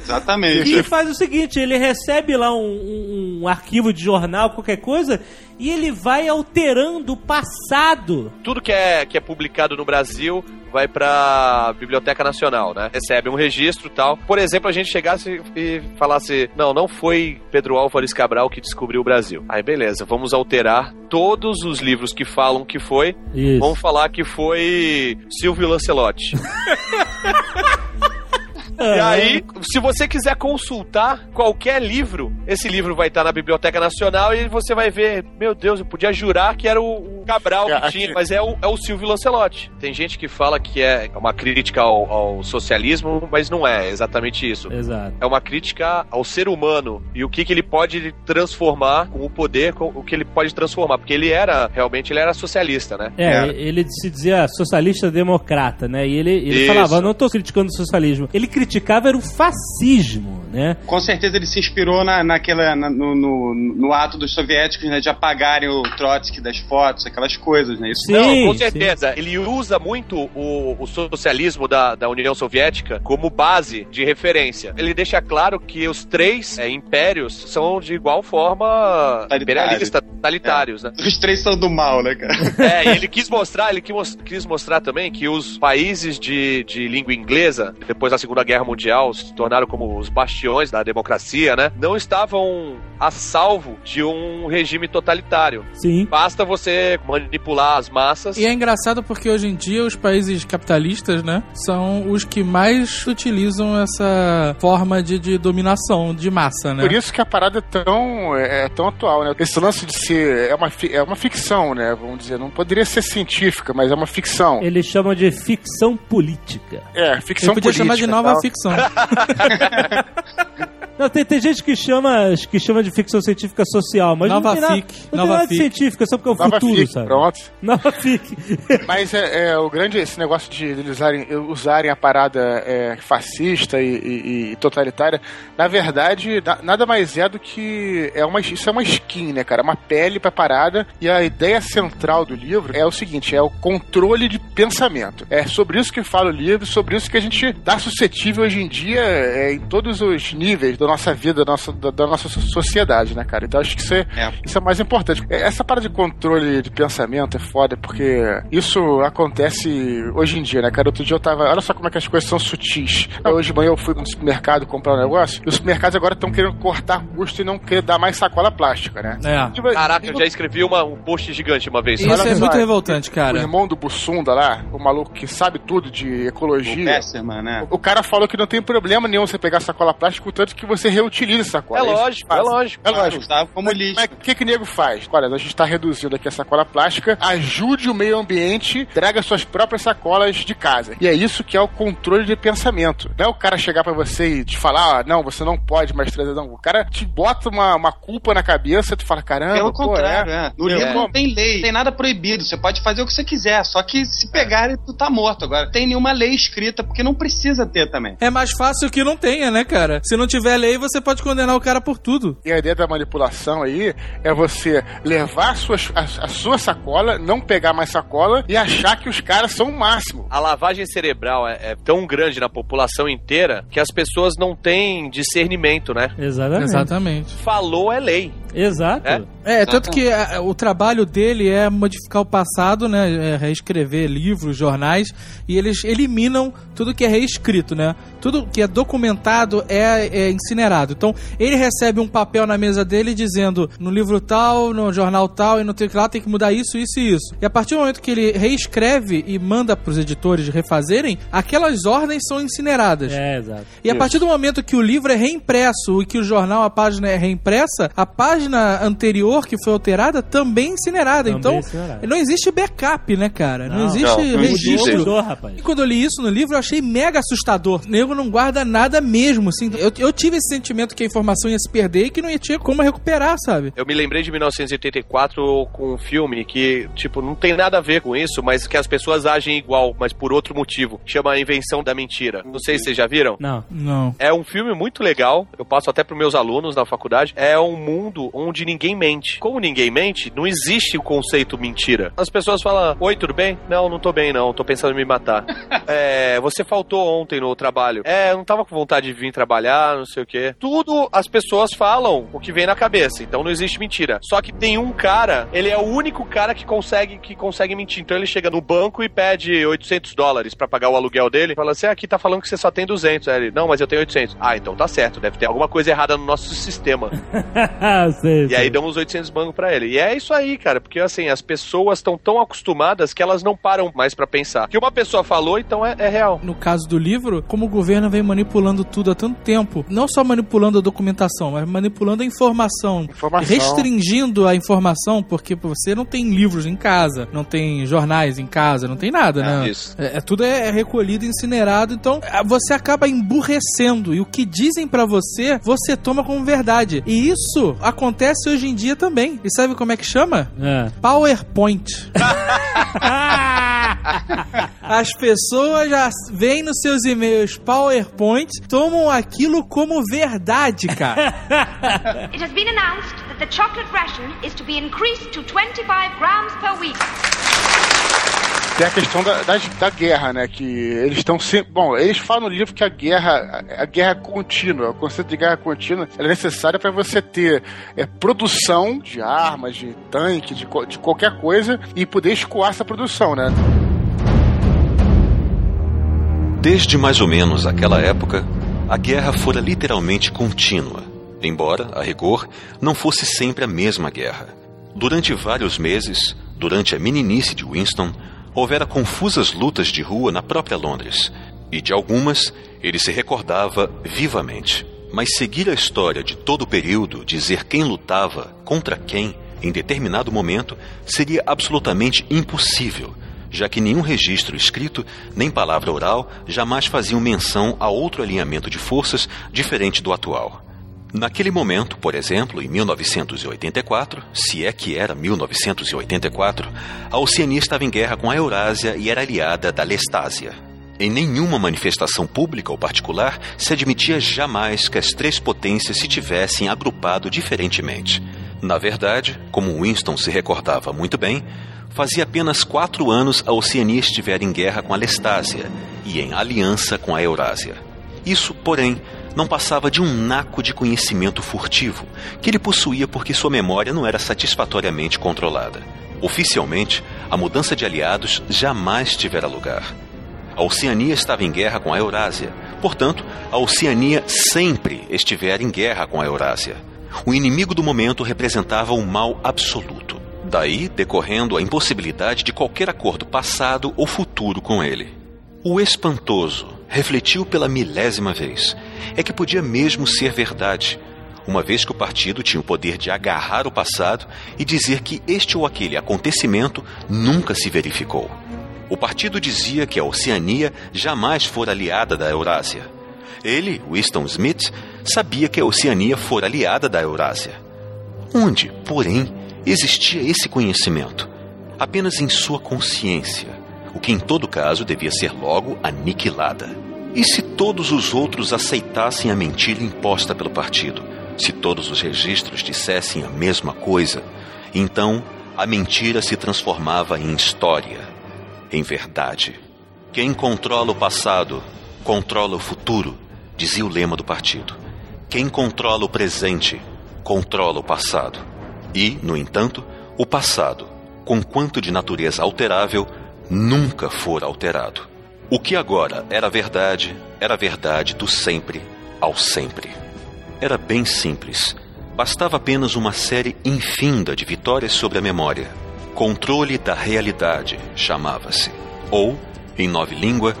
Exatamente. e faz o seguinte: ele recebe lá um, um- um arquivo de jornal, qualquer coisa, e ele vai alterando o passado. Tudo que é, que é publicado no Brasil vai pra Biblioteca Nacional, né? Recebe um registro e tal. Por exemplo, a gente chegasse e falasse: não, não foi Pedro Álvares Cabral que descobriu o Brasil. Aí, beleza, vamos alterar todos os livros que falam que foi. Isso. Vamos falar que foi Silvio Lancelotti. E aí, se você quiser consultar qualquer livro, esse livro vai estar na Biblioteca Nacional e você vai ver, meu Deus, eu podia jurar que era o, o Cabral que tinha, mas é o, é o Silvio Lancelotti. Tem gente que fala que é uma crítica ao, ao socialismo, mas não é exatamente isso. Exato. É uma crítica ao ser humano e o que, que ele pode transformar com o poder, com o que ele pode transformar. Porque ele era, realmente, ele era socialista, né? É, ele se dizia socialista democrata, né? E ele, ele Isso. falava, não tô criticando o socialismo. Ele criticava era o fascismo, né? Com certeza ele se inspirou na, naquela, na- no, no, no ato dos soviéticos né, de apagarem o Trotsky das fotos, aquelas coisas, né? Isso Sim, Não, com sim. certeza. Ele usa muito o, o socialismo da, da União Soviética como base de referência. Ele deixa claro que os três é, impérios são de igual forma imperialistas, totalitários, né? Os três são do mal, né, cara? É, e ele quis mostrar, ele quis, quis mostrar também que os países de, de língua inglesa, depois da Segunda Guerra Mundial, se tornaram como os bastiões da democracia, né? Não estavam a salvo de um regime totalitário. Sim. Basta você manipular as massas. E é engraçado porque hoje em dia os países capitalistas, né, são os que mais utilizam essa forma de, de dominação de massa, né? Por isso que a parada é tão, é, é tão atual, né? Esse lance de ser. É uma, é uma ficção, né? Vamos dizer. Não poderia ser científica, mas é uma ficção. Eles chamam de ficção política. É, Você ficção podia política. chamar de nova tal. Ficção. Não, tem, tem gente que chama, que chama de ficção científica social, mas Nova não tem nada, fic, não nova tem nada de fic. científica, só porque é o Nova futuro, fic, sabe? pronto. Nova fic. Mas é, é o grande esse negócio de eles usarem, usarem a parada é, fascista e, e- e totalitária, na verdade, na- nada mais é do que é uma isso é uma skin, né, cara, uma pele pra parada. E a ideia central do livro é o seguinte, é o controle de pensamento. É sobre isso que fala o livro, sobre isso que a gente tá suscetível hoje em dia é, em todos os níveis da nossa vida, da nossa, da, da nossa so- sociedade, né, cara? Então acho que isso é, É. isso é mais importante. É, Essa parada de controle de pensamento é foda, porque isso acontece hoje em dia, né, cara? Outro dia eu tava. Olha só como é que as coisas são sutis. Hoje de manhã eu fui no supermercado comprar um negócio, e os supermercados agora estão querendo cortar custo e não querer dar mais sacola plástica, né? É. Tipo, Caraca, eu já escrevi uma- um post gigante uma vez. Isso Olha é muito revoltante, O cara. irmão do Bussunda lá, o maluco que sabe tudo de O ecologia. Besserman, né? O cara falou falou que não tem problema nenhum você pegar sacola plástica, tanto que você reutiliza a sacola. É que lógico, é lógico. É lógico. Usava como Mas, lixo. mas o que que o nego faz? Olha, a gente está reduzindo aqui a sacola plástica, ajude o meio ambiente, traga suas próprias sacolas de casa. E é isso que é o controle de pensamento. Não é o cara chegar pra você e te falar, ah, não, você não pode mais trazer, não. O cara te bota uma, uma culpa na cabeça, tu fala, caramba, Pelo pô, contrário, é. é. No É. livro não tem lei, não tem nada proibido. Você pode fazer o que você quiser, só que se pegarem, tu tá morto. Agora, não tem nenhuma lei escrita, porque não precisa ter também. É mais fácil que não tenha, né, cara? Se não tiver lei, você pode condenar o cara por tudo. E a ideia da manipulação aí é você levar a sua, a, a sua sacola, não pegar mais sacola e achar que os caras são o máximo. A lavagem cerebral é, é tão grande na população inteira que as pessoas não têm discernimento, né? Exatamente. Exatamente. Falou é lei. Exato. É? É, tanto que a- o trabalho dele é modificar o passado, né? É reescrever livros, jornais, e eles eliminam tudo que é reescrito, né? Tudo que é documentado é, é incinerado. Então, ele recebe um papel na mesa dele dizendo no livro tal, no jornal tal, e no que lá tem que mudar isso, isso e isso. E a partir do momento que ele reescreve e manda pros editores refazerem, aquelas ordens são incineradas. É, exato. E a partir do momento que o livro é reimpresso e que o jornal, a página é reimpressa, a página anterior que foi alterada também é incinerada. Também então, incinerada. não existe backup, né, cara? Não, Não, existe não, não registro. Mudou, rapaz. E quando eu li isso no livro, eu achei mega assustador. O nego não guarda nada mesmo, assim. Eu, eu tive esse sentimento que a informação ia se perder e que não ia ter como recuperar, sabe? Eu me lembrei de 1984 com um filme que, tipo, não tem nada a ver com isso, mas que as pessoas agem igual, mas por outro motivo. Chama A Invenção da Mentira. Não sei se vocês já viram. Não. Não. É um filme muito legal, eu passo até pros meus alunos na faculdade. É um mundo onde ninguém mente. Como ninguém mente, não existe o conceito mentira. As pessoas falam: Oi, tudo bem? Não, não tô bem, não. Tô pensando em me matar. é, você faltou ontem no trabalho. É, eu não tava com vontade de vir trabalhar, não sei o quê. Tudo as pessoas falam o que vem na cabeça. Então não existe mentira. Só que tem um cara, ele é o único cara que consegue que consegue mentir. Então ele chega no banco e pede 800 dólares pra pagar o aluguel dele. Fala assim: aqui tá falando que você só tem 200. Aí ele: Não, mas eu tenho 800. Ah, então tá certo. Deve ter alguma coisa errada no nosso sistema. sei, E aí dão uns 800 mangos pra ele. E é isso aí, cara, porque assim, as pessoas estão tão acostumadas que elas não param mais pra pensar. Que uma pessoa falou, então é, é real. No caso do livro, como o governo vem manipulando tudo há tanto tempo, não só manipulando a documentação, mas manipulando a informação, Informação. restringindo a informação, porque você não tem livros em casa, não tem jornais em casa, não tem nada, né? isso. É, é- tudo é recolhido, incinerado, então você acaba emburrecendo e o que dizem pra você, você toma como verdade. E isso acontece hoje em dia também. E sabe como é que chama? É. PowerPoint. As pessoas já veem nos seus e-mails PowerPoint, tomam aquilo como verdade, cara. It has been announced that the chocolate ration is to be increased to 25 grams per week. Tem a questão da, da, da guerra, né? Que eles estão sempre. Bom, eles falam no livro que a guerra, a, a guerra contínua, o conceito de guerra contínua, é necessária para você ter é, produção de armas, de tanque, de, de qualquer coisa e poder escoar essa produção, né? Desde mais ou menos aquela época, a guerra fora literalmente contínua, embora, a rigor, não fosse sempre a mesma guerra. Durante vários meses, durante a meninice de Winston, houvera confusas lutas de rua na própria Londres, e de algumas ele se recordava vivamente. Mas seguir a história de todo o período, dizer quem lutava contra quem em determinado momento, seria absolutamente impossível, já que nenhum registro escrito nem palavra oral jamais faziam menção a outro alinhamento de forças diferente do atual. Naquele momento, por exemplo, em 1984, se é que era 1984, a Oceania estava em guerra com a Eurásia e era aliada da Lestásia. Em nenhuma manifestação pública ou particular se admitia jamais que as três potências se tivessem agrupado diferentemente. Na verdade, como Winston se recordava muito bem, fazia apenas quatro anos a Oceania estivera em guerra com a Lestásia e em aliança com a Eurásia. Isso, porém, não passava de um naco de conhecimento furtivo que ele possuía porque sua memória não era satisfatoriamente controlada. Oficialmente, a mudança de aliados jamais tivera lugar. A Oceania estava em guerra com a Eurásia, portanto, a Oceania sempre estivera em guerra com a Eurásia. O inimigo do momento representava um mal absoluto. Daí decorrendo a impossibilidade de qualquer acordo passado ou futuro com ele. O espantoso, refletiu pela milésima vez, é que podia mesmo ser verdade, uma vez que o partido tinha o poder de agarrar o passado e dizer que este ou aquele acontecimento nunca se verificou. O partido dizia que a Oceania jamais fora aliada da Eurásia. Ele, Winston Smith, sabia que a Oceania fora aliada da Eurásia. Onde, porém, existia esse conhecimento? Apenas em sua consciência, o que em todo caso devia ser logo aniquilada. E se todos os outros aceitassem a mentira imposta pelo partido? Se todos os registros dissessem a mesma coisa, então a mentira se transformava em história, em verdade. Quem controla o passado, controla o futuro, dizia o lema do partido. Quem controla o presente, controla o passado. E, no entanto, o passado, conquanto de natureza alterável, nunca fora alterado. O que agora era verdade, era verdade do sempre ao sempre. Era bem simples. Bastava apenas uma série infinda de vitórias sobre a memória. Controle da realidade chamava-se. Ou, em nova língua,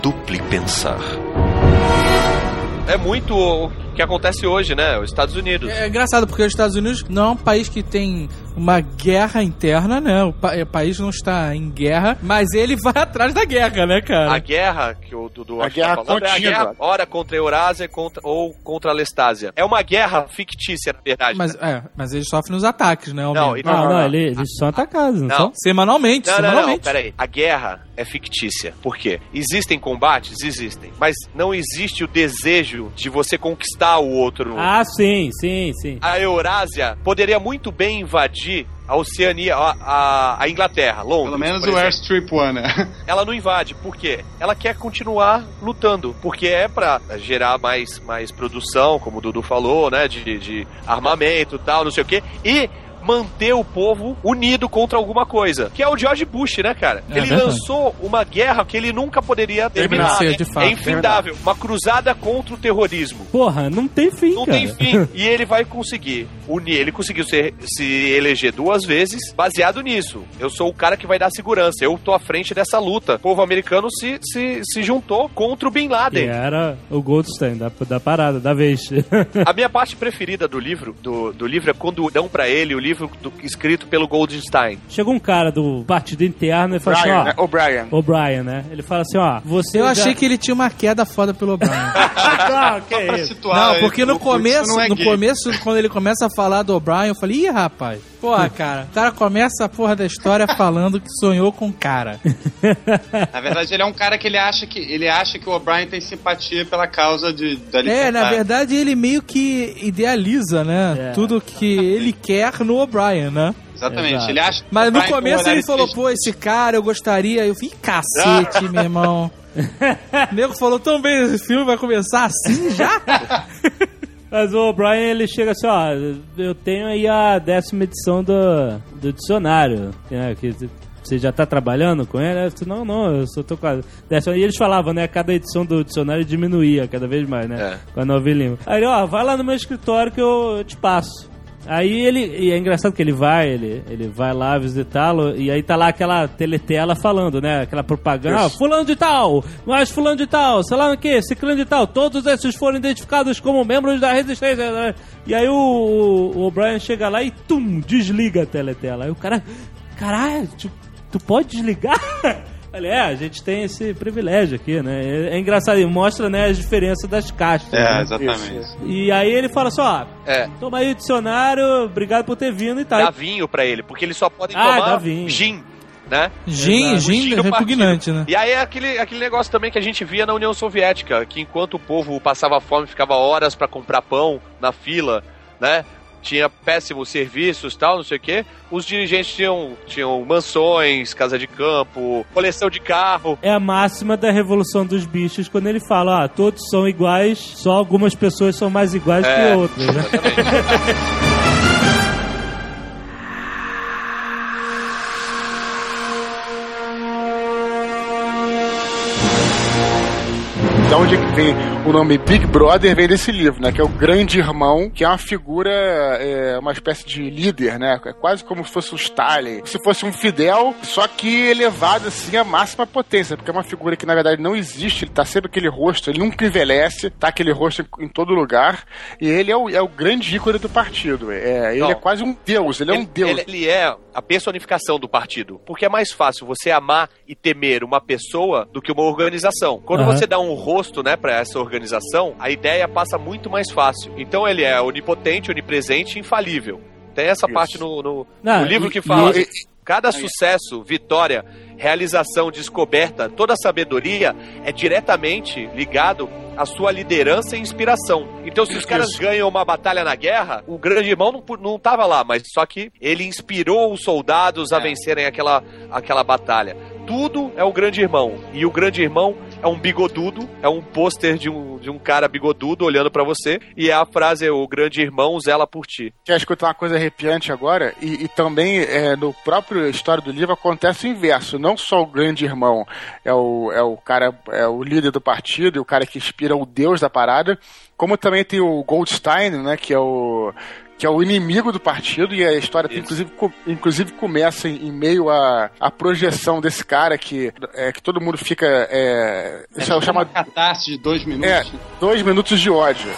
dupli pensar. É muito que acontece hoje, né? Os Estados Unidos. É engraçado porque os Estados Unidos não é um país que tem uma guerra interna, né? O, pa o país não está em guerra, mas ele vai atrás da guerra, né, cara? A guerra que o Dudu A guerra tá falando é a guerra ora contra a Eurásia contra, ou contra a Lestásia. É uma guerra fictícia, na verdade. Mas, é, mas eles sofrem os ataques, né? Não, menos. e- Não, não, ele- eles são atacados, não, Não. são? Semanalmente, Não, não, não, semanalmente. peraí. A guerra é fictícia. Por quê? Existem combates? Existem. Mas não existe o desejo de você conquistar o outro. Ah, sim, sim, sim. A Eurásia poderia muito bem invadir a Oceania, a, a, a Inglaterra, Londres. Pelo menos o. Airstrip One, né? Ela não invade. Por quê? Ela quer continuar lutando. Porque é pra gerar mais, mais produção, como o Dudu falou, né? De, de armamento e tal, não sei o quê. E manter o povo unido contra alguma coisa. Que é o George Bush, né, cara? É ele verdade. lançou uma guerra que ele nunca poderia terminar. Terminar, de fato. é infindável. Uma cruzada contra o terrorismo. Porra, não tem fim, Não cara. tem fim. E ele vai conseguir unir. Ele conseguiu se, se eleger duas vezes baseado nisso. Eu sou o cara que vai dar segurança. Eu tô à frente dessa luta. O povo americano se, se, se juntou contra o Bin Laden. era o Goldstein da, da parada, da vez. A minha parte preferida do livro, do, do livro é quando dão pra ele o livro do- escrito pelo Goldstein. Chegou um cara do partido interno e falou Brian, assim, né? ó... O Brian. O Brian, né? Ele fala assim, ó... Você Eu já- achei que ele tinha uma queda foda pelo O'Brien. Não, que Só pra isso? situar. Não, porque no começo, é no gay. começo, quando ele começa a falar do O'Brien, eu falei, ih, rapaz, porra, cara, o cara começa a porra da história falando que sonhou com o cara. Na verdade, ele é um cara que ele acha que ele acha que o O'Brien tem simpatia pela causa de, da É, liberdade. na verdade, ele meio que idealiza, né? É. Tudo que ele quer no O'Brien, né? Exatamente. Exato. Ele acha que o Mas no começo ele falou, pô, esse cara eu gostaria. Eu fiquei, cacete, meu irmão. O nego falou tão bem esse filme, vai começar assim já? Mas o Brian, ele chega assim, ó, eu tenho aí a décima edição do, do dicionário, né, que você já tá trabalhando com ele? Disse, não, não, eu só tô com a décima. E eles falavam, né, cada edição do dicionário diminuía cada vez mais, né, É. com a nova língua. Aí ele, ó, vai lá no meu escritório que eu, eu te passo. Aí ele, e é engraçado que ele vai, ele, ele vai lá visitá-lo, e aí tá lá aquela teletela falando, né? Aquela propaganda, ah, fulano de tal, mais fulano de tal, sei lá o que, ciclano de tal, todos esses foram identificados como membros da resistência. né? E aí o, o, o O'Brien chega lá e tum, desliga a teletela. Aí o cara, caralho, tu, tu pode desligar? Olha, é, a gente tem esse privilégio aqui, né? É, é engraçado, e mostra, né, as diferenças das caixas. É, né? exatamente. E aí ele fala assim, ó, É. Toma aí o dicionário, obrigado por ter vindo e tal. Dá vinho pra ele, porque eles só podem Ah, tomar vinho. gin, né? Gin, gin é repugnante, né? E aí é aquele, aquele negócio também que a gente via na União Soviética, que enquanto o povo passava fome, ficava horas pra comprar pão na fila, né? Tinha péssimos serviços tal, não sei o quê. Os dirigentes tinham, tinham mansões, casa de campo, coleção de carro. É a máxima da revolução dos bichos quando ele fala, ah, todos são iguais, só algumas pessoas são mais iguais É. que outras, né? vem o nome Big Brother, vem desse livro, né? Que é o Grande Irmão, que é uma figura, é, uma espécie de líder, né? É quase como se fosse o Stalin. Se fosse um Fidel, só que elevado assim à máxima potência, porque é uma figura que na verdade não existe, ele tá sempre aquele rosto, ele nunca envelhece, tá aquele rosto em, em todo lugar, e ele é o, é o grande ícone do partido. É, ele Não. é quase um deus, ele é um deus. Ele, ele é a personificação do partido. Porque é mais fácil você amar e temer uma pessoa do que uma organização. Quando Aham. você dá um rosto, né, para essa organização, a ideia passa muito mais fácil. Então ele é onipotente, onipresente e infalível. Tem essa Isso. parte no, no- Não, no livro e- que fala. e- Cada sucesso, vitória, realização, descoberta, toda sabedoria é diretamente ligado à sua liderança e inspiração. Então, se os caras Isso. ganham uma batalha na guerra, o grande irmão não, não tava lá, mas só que ele inspirou os soldados a vencerem aquela, aquela batalha. Tudo é o grande irmão. E o grande irmão é um bigodudo, é um pôster de um, de um cara bigodudo olhando pra você. E a frase é: O grande irmão zela por ti. Quer escutar uma coisa arrepiante agora? E, e também é, no próprio história do livro acontece o inverso. Não só o grande irmão é o, é o cara, é o líder do partido, e o cara que inspira o deus da parada, como também tem o Goldstein, né, que é o que é o inimigo do partido e a história Isso. inclusive, co- inclusive começa em, em meio à, à projeção desse cara que, é, que todo mundo fica é, isso é o uma chamado catarse de dois minutos. é, dois minutos de ódio.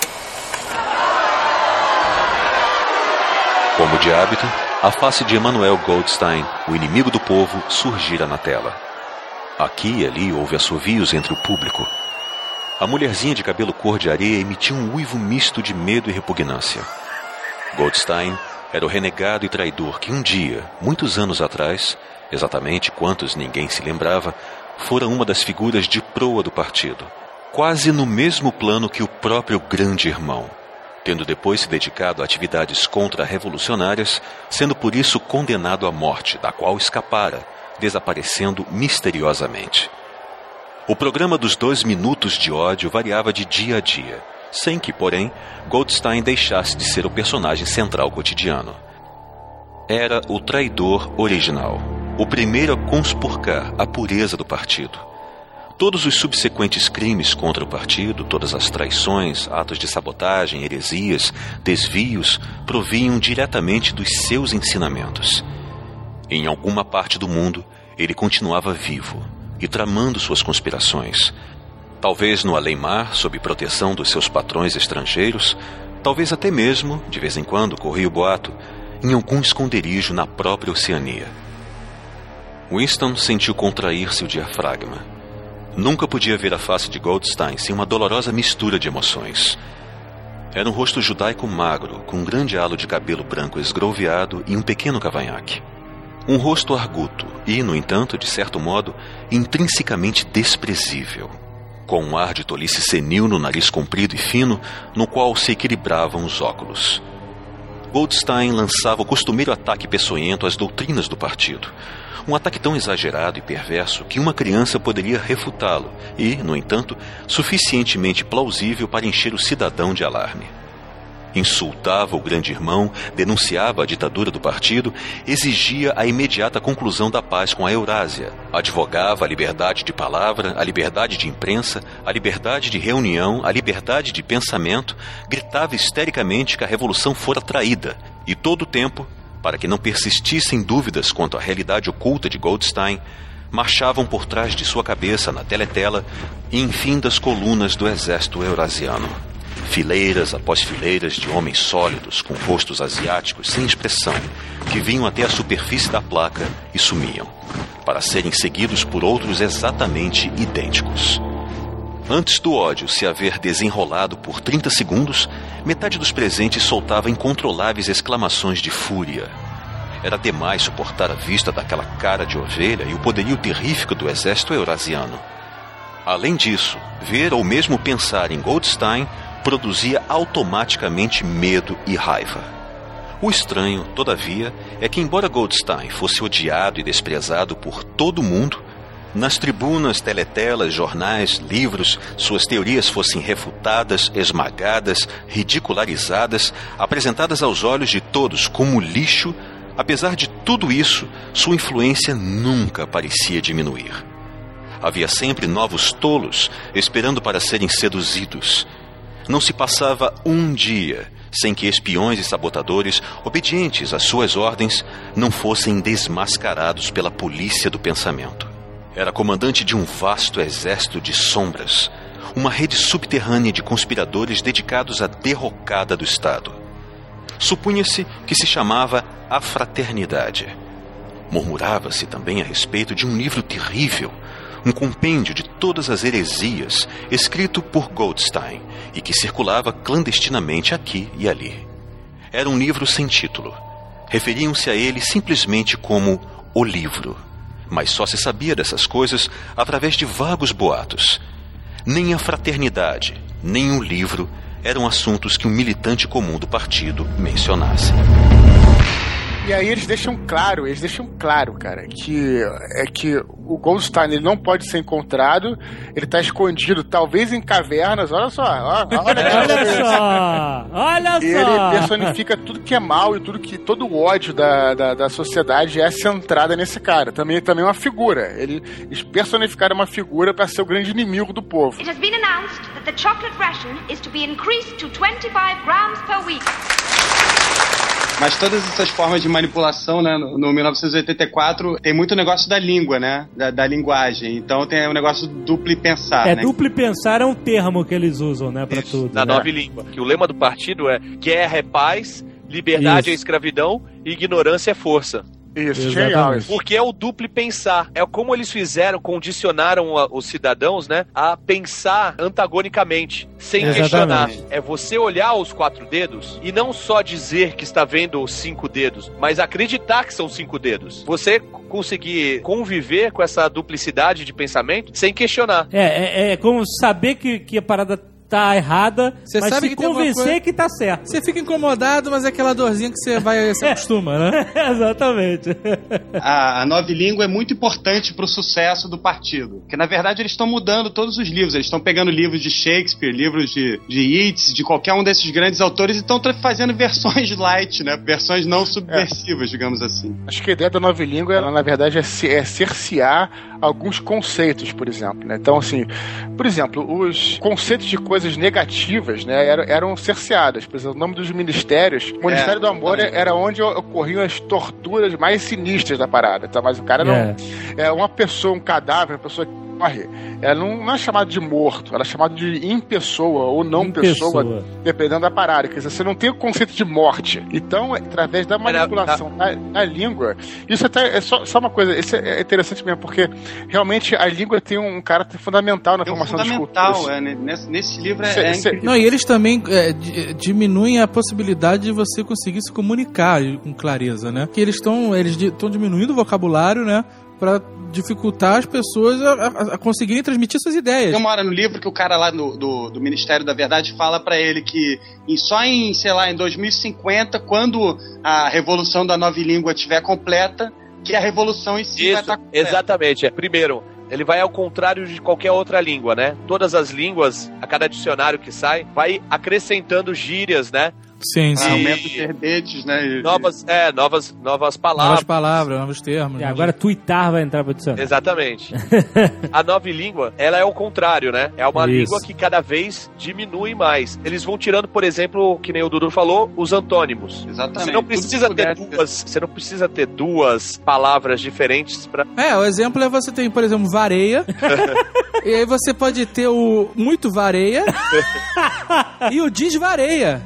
Como de hábito, a face de Emanuel Goldstein, o inimigo do povo, surgira na tela. Aqui e ali houve assovios entre o público. A mulherzinha de cabelo cor de areia emitiu um uivo misto de medo e repugnância. Goldstein era o renegado e traidor que um dia, muitos anos atrás, exatamente quantos ninguém se lembrava, fora uma das figuras de proa do partido, quase no mesmo plano que o próprio grande irmão, tendo depois se dedicado a atividades contra-revolucionárias, sendo por isso condenado à morte, da qual escapara, desaparecendo misteriosamente. O programa dos dois minutos de ódio variava de dia a dia, sem que, porém, Goldstein deixasse de ser o personagem central cotidiano. Era o traidor original, o primeiro a conspurcar a pureza do partido. Todos os subsequentes crimes contra o partido, todas as traições, atos de sabotagem, heresias, desvios, provinham diretamente dos seus ensinamentos. Em alguma parte do mundo, ele continuava vivo e tramando suas conspirações. Talvez no além-mar, sob proteção dos seus patrões estrangeiros, talvez até mesmo, de vez em quando, corria o boato, em algum esconderijo na própria Oceania. Winston sentiu contrair-se o diafragma. Nunca podia ver a face de Goldstein sem uma dolorosa mistura de emoções. Era um rosto judaico magro, com um grande halo de cabelo branco esgrouviado e um pequeno cavanhaque. Um rosto arguto e, no entanto, de certo modo, intrinsecamente desprezível, com um ar de tolice senil no nariz comprido e fino, no qual se equilibravam os óculos. Goldstein lançava o costumeiro ataque peçonhento às doutrinas do partido. Um ataque tão exagerado e perverso que uma criança poderia refutá-lo e, no entanto, suficientemente plausível para encher o cidadão de alarme. Insultava o grande irmão, denunciava a ditadura do partido, exigia a imediata conclusão da paz com a Eurásia, advogava a liberdade de palavra, a liberdade de imprensa, a liberdade de reunião, a liberdade de pensamento, gritava histericamente que a revolução fora traída, e todo o tempo, para que não persistissem dúvidas quanto à realidade oculta de Goldstein, marchavam por trás de sua cabeça na teletela e enfim das colunas do exército eurasiano. Fileiras após fileiras de homens sólidos com rostos asiáticos sem expressão, que vinham até a superfície da placa e sumiam, para serem seguidos por outros exatamente idênticos. Antes do ódio se haver desenrolado por 30 segundos, metade dos presentes soltava incontroláveis exclamações de fúria. Era demais suportar a vista daquela cara de ovelha e o poderio terrífico do exército eurasiano. Além disso, ver ou mesmo pensar em Goldstein produzia automaticamente medo e raiva. O estranho, todavia, é que, embora Goldstein fosse odiado e desprezado por todo mundo, nas tribunas, teletelas, jornais, livros, suas teorias fossem refutadas, esmagadas, ridicularizadas, apresentadas aos olhos de todos como lixo, apesar de tudo isso, sua influência nunca parecia diminuir. Havia sempre novos tolos esperando para serem seduzidos. Não se passava um dia sem que espiões e sabotadores, obedientes às suas ordens, não fossem desmascarados pela polícia do pensamento. Era comandante de um vasto exército de sombras, uma rede subterrânea de conspiradores dedicados à derrocada do Estado. Supunha-se que se chamava A Fraternidade. Murmurava-se também a respeito de um livro terrível, um compêndio de todas as heresias, escrito por Goldstein e que circulava clandestinamente aqui e ali. Era um livro sem título. Referiam-se a ele simplesmente como o livro. Mas só se sabia dessas coisas através de vagos boatos. Nem a fraternidade, nem o livro eram assuntos que um militante comum do partido mencionasse. E aí eles deixam claro, eles deixam claro, cara, que é que o Goldstein ele não pode ser encontrado, ele tá escondido, talvez em cavernas, olha só, ó, olha, Olha só! Olha Ele só! personifica tudo que é mal e tudo que todo o ódio da, da, da sociedade é centrada nesse cara. Também também é uma figura. Ele, eles personificaram uma figura para ser o grande inimigo do povo. It has been announced that the chocolate ration is to be increased to 25 grams per week. Mas todas essas formas de manipulação, né, no, no 1984, tem muito negócio da língua, né? Da, da linguagem. Então tem o negócio do duplo pensar, É, né? duplo pensar é um termo que eles usam, né, pra tudo. Na né? nova língua. Que o lema do partido é guerra é paz, liberdade Isso. é escravidão e ignorância é força. Isso. Porque é o duplo pensar. É como eles fizeram, condicionaram a- os cidadãos, né, a pensar antagonicamente, sem Exatamente. questionar. É você olhar os quatro dedos e não só dizer que está vendo os cinco dedos, mas acreditar que são cinco dedos. Você conseguir conviver com essa duplicidade de pensamento sem questionar. É, é, é como saber que, que a parada tá errada, Você mas sabe se que convencer coisa- que tá certo. Você fica incomodado, mas é aquela dorzinha que você vai se acostuma, né? Exatamente. A, a nova língua é muito importante pro sucesso do partido. Porque, na verdade, eles estão mudando todos os livros. Eles estão pegando livros de Shakespeare, livros de, de Yeats, de qualquer um desses grandes autores e estão fazendo versões light, né? Versões não subversivas, digamos assim. Acho que a ideia da nova língua, ela, na verdade, é, ce- é cercear alguns conceitos, por exemplo. Né? Então, assim, por exemplo, os conceitos de coisas negativas né, eram, eram cerceadas. Por exemplo, o nome dos ministérios. O Ministério do Amor exatamente. era onde ocorriam as torturas mais sinistras da parada. Tá? Mas o cara não. É. É uma pessoa, um cadáver, uma pessoa que morre. Ela não, não é chamada de morto, ela é chamada de impessoa ou não pessoa, dependendo da parada. Quer dizer, você não tem o conceito de morte. Então, através da manipulação da, da língua, isso até é só, só uma coisa, isso é interessante mesmo, porque realmente a língua tem um caráter fundamental na É formação das fundamental, culturas. é, né? nesse, nesse livro é, Cê- é cê-. Não, e eles também é, di- diminuem a possibilidade de você conseguir se comunicar com clareza, né? Que eles estão eles estão diminuindo o vocabulário, né? Pra dificultar as pessoas a, a- a conseguirem transmitir suas ideias. Tem uma hora no livro que o cara lá do, do, do Ministério da Verdade fala pra ele que em- só em, sei lá, em 2050, quando a revolução da nova língua estiver completa, que a revolução em si vai Isso, estar completa. exatamente. É. Primeiro, ele vai ao contrário de qualquer outra língua, né? Todas as línguas, a cada dicionário que sai, vai acrescentando gírias, né? Sim, sim. Aumento de verbetes, né? Novas, é, novas, novas Novas palavras. palavras, novos termos. E né? agora twittar vai entrar pro dicionário. Exatamente. a nova língua, ela é o contrário, né? É uma Isso. língua que cada vez diminui mais. Eles vão tirando, por exemplo, que nem o Dudu falou, os antônimos. Exatamente. Você não precisa ter duas, você não precisa ter duas palavras diferentes para É, o exemplo é você tem, por exemplo, vareia. e aí você pode ter o muito vareia e o desvareia.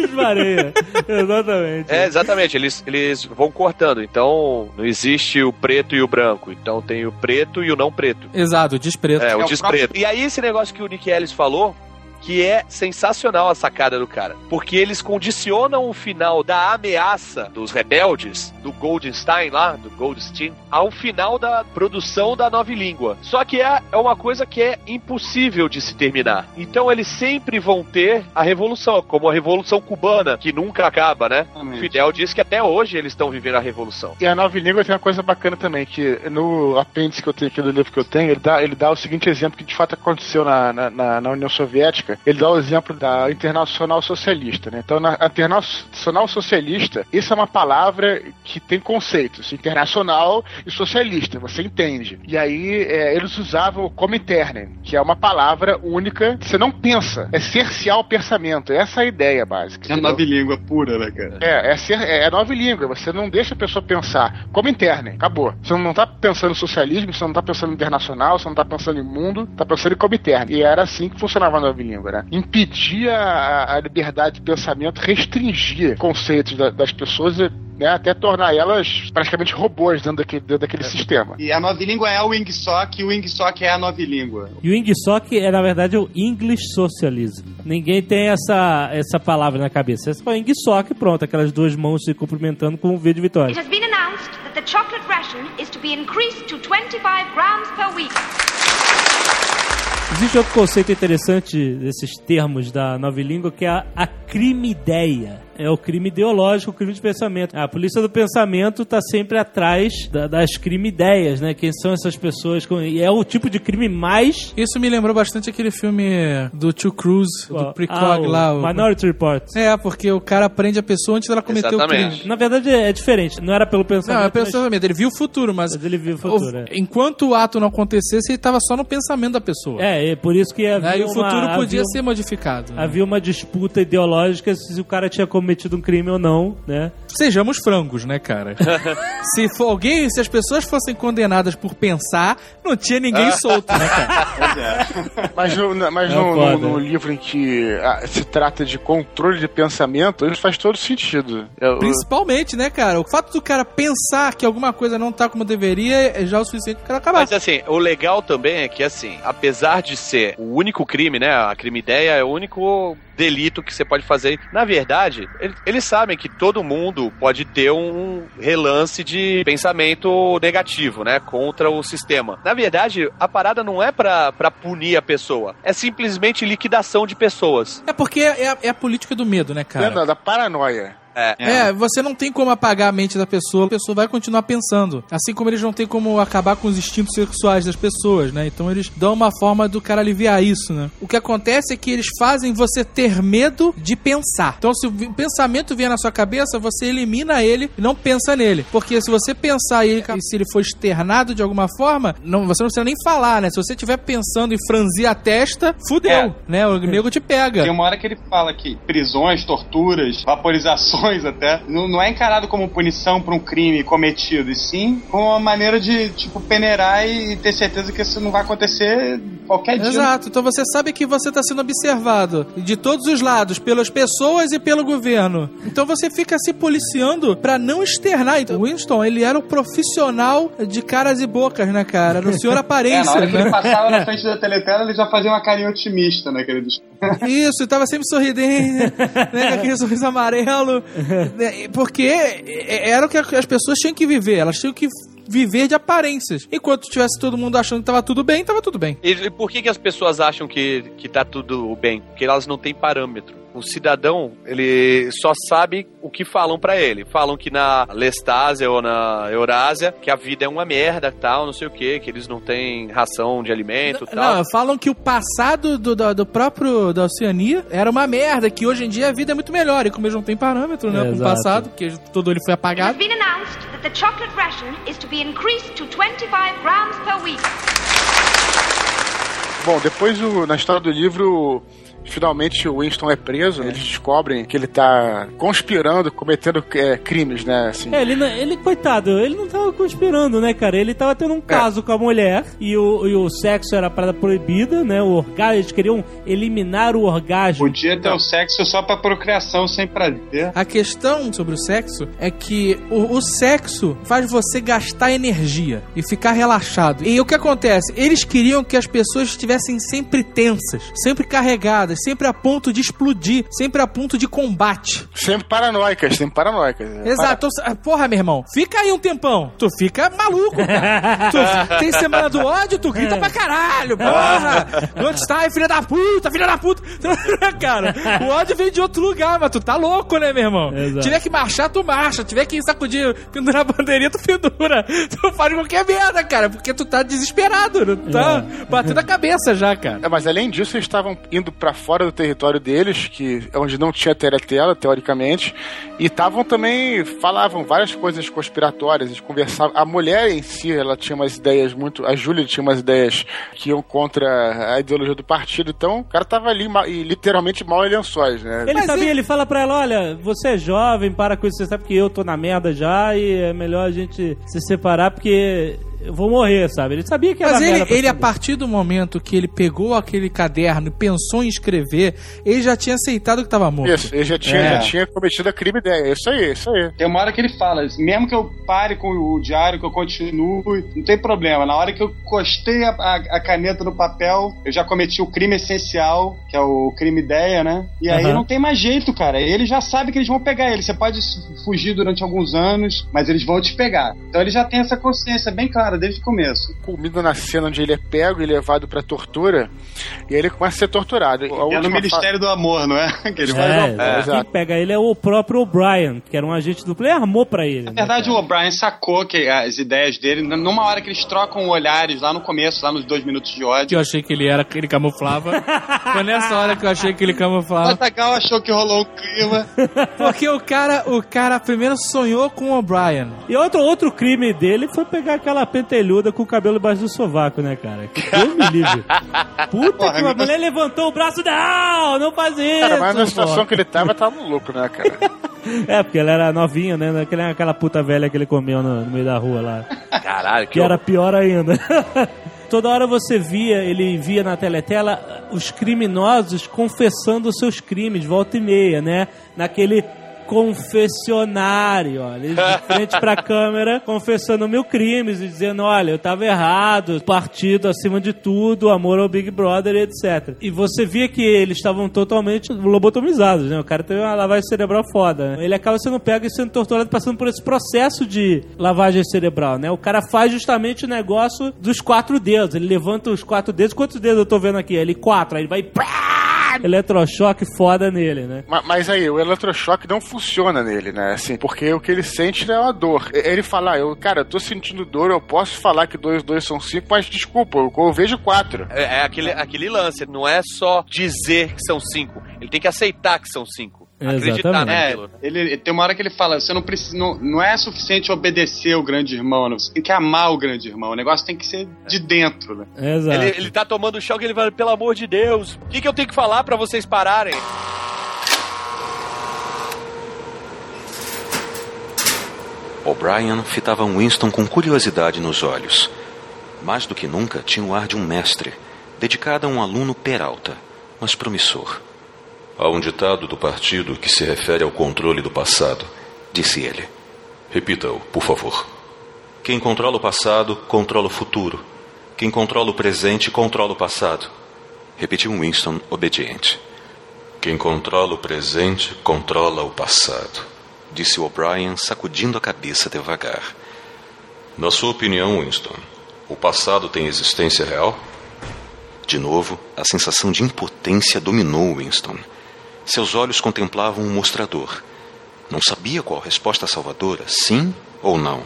Desvareia. Exatamente. É, exatamente, eles, eles vão cortando. Então, não existe o preto e o branco. Então tem o preto e o não preto. Exato, o despreto. É, o o despreto. E aí, esse negócio que o Nick Ellis falou, que é sensacional a sacada do cara. Porque eles condicionam o final da ameaça dos rebeldes, do Goldstein lá, do Goldstein, ao final da produção da nova língua. Só que é, é uma coisa que é impossível de se terminar. Então eles sempre vão ter a revolução, como a revolução cubana, que nunca acaba, né? O Exatamente. Fidel diz que até hoje eles estão vivendo a revolução. E a nova língua tem uma coisa bacana também, que no apêndice que eu tenho aqui do livro que eu tenho, ele dá, ele dá o seguinte exemplo que de fato aconteceu na, na- na União Soviética, política, ele dá o exemplo da Internacional Socialista, né? Então, na Internacional Socialista, isso é uma palavra que tem conceitos, internacional e socialista, você entende. E aí, é, eles usavam o Comintern, que é uma palavra única, você não pensa, é cercear o pensamento, essa é a ideia básica. É entendeu? nove língua pura, né, cara? É, é, ser, é, é nova língua. Você não deixa a pessoa pensar como interna. Acabou. Você não tá pensando em socialismo, você não tá pensando em internacional, você não tá pensando em mundo, tá pensando em como interna. E era assim que funcionava a nova língua, né? Impedia a, a liberdade de pensamento, restringia conceitos da- das pessoas e né, até tornar elas praticamente robôs dentro daquele, dentro daquele sistema. E a nova língua é o Wingsock e o Wingsock é a nova língua. E o Ingsoc é, na verdade, o English Socialism. Ninguém tem essa, essa palavra na cabeça. Essa foi Ingsoc, pronto, aquelas duas mãos se cumprimentando com um V de vitória. It has been announced that the chocolate ration is to be increased to 25 grams per week. Existe outro conceito interessante desses termos da nova língua que é a, a crime-ideia. É o crime ideológico, o crime de pensamento. A polícia do pensamento está sempre atrás da- das crime-ideias, né? Quem são essas pessoas? com- E é o tipo de crime mais... Isso me lembrou bastante aquele filme do Tio Cruz, do Ah, Precog o lá. o- Minority Report. É, porque o cara prende a pessoa antes dela cometer o Exatamente. crime. Na verdade é diferente. Não era pelo pensamento. Não, é mas- pensamento. Ele viu o futuro, mas, Mas ele viu o futuro, o- é. enquanto o ato não acontecesse, ele estava só no pensamento da pessoa. É, é por isso que havia Né? E o uma- futuro podia havia- ser modificado. né? Havia uma disputa ideológica se o cara tinha cometido um crime ou não, né? Sejamos frangos, né, cara? se for alguém, se as pessoas fossem condenadas por pensar, não tinha ninguém solto, né, cara? Mas, no, mas É no, no- no livro em que ah, se trata de controle de pensamento, isso faz todo sentido. É, o- Principalmente, né, cara? O fato do cara pensar que alguma coisa não tá como deveria é já o suficiente pro cara acabar. Mas assim, o legal também é que, assim, apesar de ser o único crime, né? A crime ideia é o único delito que você pode fazer. Na verdade, ele- eles sabem que todo mundo pode ter um relance de pensamento negativo, né? Contra o sistema. Na verdade, a parada não é pra, pra punir a pessoa. É simplesmente liquidação de pessoas. É porque é a, é a política do medo, né, cara? da, da paranoia. É. É, você não tem como apagar a mente da pessoa, a pessoa vai continuar pensando. Assim como eles não têm como acabar com os instintos sexuais das pessoas, né? Então eles dão uma forma do cara aliviar isso, né? O que acontece é que eles fazem você ter medo de pensar. Então, se o pensamento vier na sua cabeça, você elimina ele e não pensa nele. Porque se você pensar ele, e se ele for externado de alguma forma, não, você não precisa nem falar, né? Se você estiver pensando em franzir a testa, fudeu, É. né? O nego te pega. Tem uma hora que ele fala que prisões, torturas, vaporizações até, não, não é encarado como punição por um crime cometido, e sim como uma maneira de, tipo, peneirar e ter certeza que isso não vai acontecer qualquer dia. Exato, então você sabe que você está sendo observado de todos os lados, pelas pessoas e pelo governo. Então você fica se policiando pra não externar. Então, Winston, ele era o profissional de caras e bocas, né, cara? Era o senhor É, na aparência, hora que ele né? passava na frente da teletela, ele já fazia uma carinha otimista, né, querido? Isso, tava sempre sorridente, né, com aquele sorriso amarelo. Né, Porque era o que as pessoas tinham que viver, elas tinham que viver de aparências. Enquanto tivesse todo mundo achando que tava tudo bem, tava tudo bem. E por que, que as pessoas acham que, que tá tudo bem? Porque elas não têm parâmetro. O cidadão, ele só sabe o que falam pra ele. Falam que na Lestásia ou na Eurásia, que a vida é uma merda, tal, não sei o que, que eles não têm ração de alimento, tal. Não, falam que o passado do, do, do próprio da Oceania era uma merda, que hoje em dia a vida é muito melhor. E como eles não têm parâmetro, né? Com o passado, que todo ele foi apagado. been announced that the chocolate ration is to be increased to 25 grams per week. Bom, depois o- na história do livro, finalmente o Winston é preso, eles descobrem que ele tá conspirando, cometendo é, crimes, né? Assim. É, ele, não- ele, coitado, ele não tava conspirando, né, cara? Ele tava tendo um caso com a mulher e o, e o sexo era parada proibida, né? O orgasmo, eles queriam eliminar o orgasmo. Podia ter o sexo só pra procriação, sem prazer. A questão sobre o sexo é que o, o sexo faz você gastar energia e ficar relaxado. E o que acontece? Eles queriam que as pessoas estivessem sempre tensas, sempre carregadas, sempre a ponto de explodir, sempre a ponto de combate. Sempre paranoicas, sempre paranoicas. né? Exato. Então, porra, meu irmão, fica aí um tempão. Tu fica maluco, cara. tu, tem semana do ódio, tu grita pra caralho. Porra! Onde está, filha da puta, filha da puta? cara, o ódio vem de outro lugar, mas tu tá louco, né, meu irmão? Exato. Tiver que marchar, tu marcha. Tiver que sacudir, pendurar a bandeirinha, tu pendura. Tu faz qualquer merda, cara, porque tu tá desesperado. Tu tá batendo a cabeça já, cara. É, mas além disso, eles estavam indo pra fora do território deles, que é onde não tinha teletela, teoricamente, e estavam também, falavam várias coisas conspiratórias, eles conversavam. A mulher em si, ela tinha umas ideias muito. A Júlia tinha umas ideias que iam contra a ideologia do partido, então o cara tava ali e literalmente mal em lençóis, né? Ele sabia, ele fala pra ela, olha, você é jovem, para com isso, você sabe que eu tô na merda já e é melhor a gente se separar porque eu vou morrer, sabe? Ele sabia que era Mas ele, ele, a partir do momento que ele pegou aquele caderno e pensou em escrever, ele já tinha aceitado que tava morto. Isso, ele já tinha, É. já tinha cometido a crime ideia. Isso aí, isso aí. Tem uma hora que ele fala, mesmo que eu pare com o diário, que eu continue, não tem problema. Na hora que eu costei a, a- a caneta no papel, eu já cometi o crime essencial, que é o crime ideia, né? E aí Aham. não tem mais jeito, cara. Ele já sabe que eles vão pegar ele. Você pode fugir durante alguns anos, mas eles vão te pegar. Então ele já tem essa consciência bem clara desde o começo. Culmina na cena onde ele é pego e levado pra tortura, e aí ele começa a ser torturado. A É no Ministério do Amor, não é? Que ele vai É, É, exato. quem pega ele é o próprio O'Brien, que era um agente duplo, ele armou pra ele. Na verdade, o O'Brien sacou que as ideias dele, numa hora que eles trocam olhares lá no começo, lá nos dois minutos de Que ódio. eu achei que ele era, que ele camuflava. Foi nessa hora que eu achei que ele O camuflava. Azaghal achou que rolou um clima. Porque o cara, o cara primeiro sonhou com o O'Brien. E outro, outro crime dele foi pegar aquela pentelhuda com o cabelo embaixo do sovaco, né, cara? Que Deus me livre. Puta Porra, que a mulher levantou o braço, não, não faz isso. Cara, mas na situação pô. que ele tava, tava louco, né, cara? É, porque ela era novinha, né? Aquela, aquela puta velha que ele comeu no, no meio da rua lá. Caralho, que Que era pior ainda. Toda hora você via, ele via na teletela os criminosos confessando os seus crimes, volta e meia, né? Naquele confessionário, olha, de frente pra câmera confessando mil crimes e dizendo, olha, eu tava errado, partido acima de tudo, amor ao Big Brother, etc. E você via que eles estavam totalmente lobotomizados, né? O cara teve uma lavagem cerebral foda. né? Ele acaba sendo pego e sendo torturado passando por esse processo de lavagem cerebral, né? O cara faz justamente o negócio dos quatro dedos. Ele levanta os quatro dedos. Quantos dedos eu tô vendo aqui? Ele quatro. Aí ele vai... pá! Eletrochoque foda nele, né? Ma- Mas aí, o eletrochoque não funciona nele, né? Assim, porque o que ele sente é uma dor. Ele fala, ah, eu, cara, eu tô sentindo dor, eu posso falar que dois, dois são cinco, mas desculpa, eu, eu vejo quatro. É, é aquele, aquele lance, não é só dizer que são cinco, ele tem que aceitar que são cinco. Acreditar Exatamente. É, naquilo. né? ele tem uma hora que ele fala, você não precisa, não, não é suficiente obedecer o grande irmão, não, você tem que amar o grande irmão. O negócio tem que ser de dentro, né? Exato. Ele, ele tá tomando choque, ele fala, pelo amor de Deus, o que, que eu tenho que falar pra vocês pararem? O'Brien fitava Winston com curiosidade nos olhos. Mais do que nunca, tinha o ar de um mestre, dedicado a um aluno peralta, mas promissor. Há um ditado do partido que se refere ao controle do passado. Disse ele. Repita-o, por favor. Quem controla o passado, controla o futuro. Quem controla o presente, controla o passado. Repetiu Winston, obediente. Quem controla o presente, controla o passado. Disse O'Brien, sacudindo a cabeça devagar. Na sua opinião, Winston, o passado tem existência real? De novo, a sensação de impotência dominou Winston. Seus olhos contemplavam um mostrador. Não sabia qual resposta salvadora, sim ou não.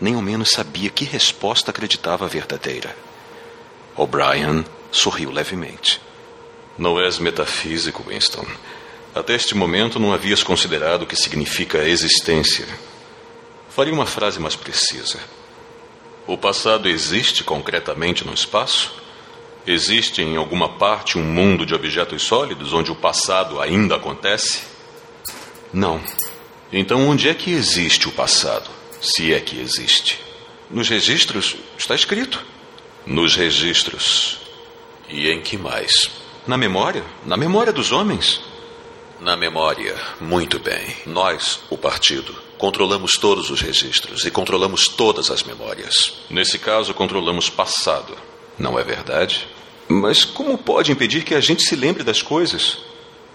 Nem ao menos sabia que resposta acreditava verdadeira. O'Brien sorriu levemente. Não és metafísico, Winston. Até este momento não havias considerado o que significa existência. Faria uma frase mais precisa. O passado existe concretamente no espaço? Existe em alguma parte um mundo de objetos sólidos onde o passado ainda acontece? Não. Então onde é que existe o passado? Se é que existe. Nos registros está escrito. Nos registros. E em que mais? Na memória? Na memória dos homens. Na memória. Muito bem. Nós, o partido, controlamos todos os registros e controlamos todas as memórias. Nesse caso, controlamos passado. Não é verdade? Mas como pode impedir que a gente se lembre das coisas?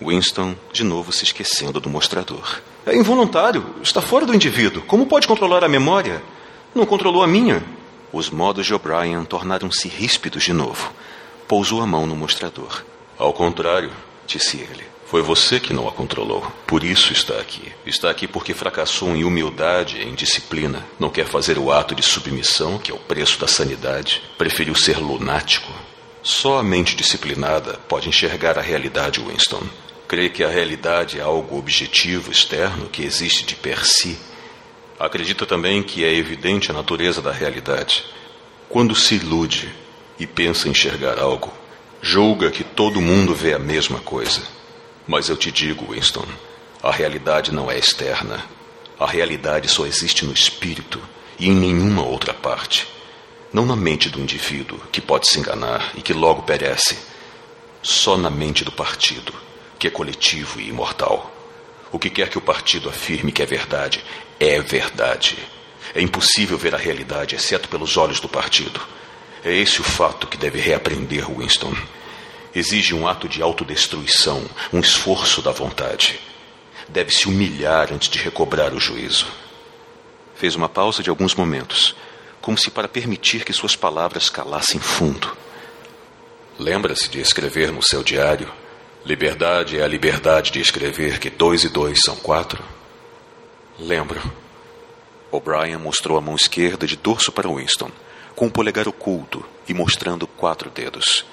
Winston, de novo se esquecendo do mostrador. É involuntário, está fora do indivíduo. Como pode controlar a memória? Não controlou a minha. Os modos de O'Brien tornaram-se ríspidos de novo. Pousou a mão no mostrador. Ao contrário, Disse ele. foi você que não a controlou. Por isso está aqui. Está aqui porque fracassou em humildade e em disciplina. Não quer fazer o ato de submissão, que é o preço da sanidade. Preferiu ser lunático. Só a mente disciplinada pode enxergar a realidade, Winston. Crê que a realidade é algo objetivo, externo, que existe de per si. Acredita também que é evidente a natureza da realidade. Quando se ilude e pensa enxergar algo, julga que todo mundo vê a mesma coisa. Mas eu te digo, Winston, a realidade não é externa. A realidade só existe no espírito e em nenhuma outra parte. Não na mente do indivíduo, que pode se enganar e que logo perece. Só na mente do partido, que é coletivo e imortal. O que quer que o partido afirme que é verdade, é verdade. É impossível ver a realidade exceto pelos olhos do partido. É esse o fato que deve reaprender Winston. Exige um ato de autodestruição, um esforço da vontade. Deve se humilhar antes de recobrar o juízo. Fez uma pausa de alguns momentos, como se para permitir que suas palavras calassem fundo. Lembra-se de escrever no seu diário: Liberdade é a liberdade de escrever que dois e dois são quatro? Lembro. O'Brien mostrou a mão esquerda de dorso para Winston, com o polegar oculto e mostrando quatro dedos.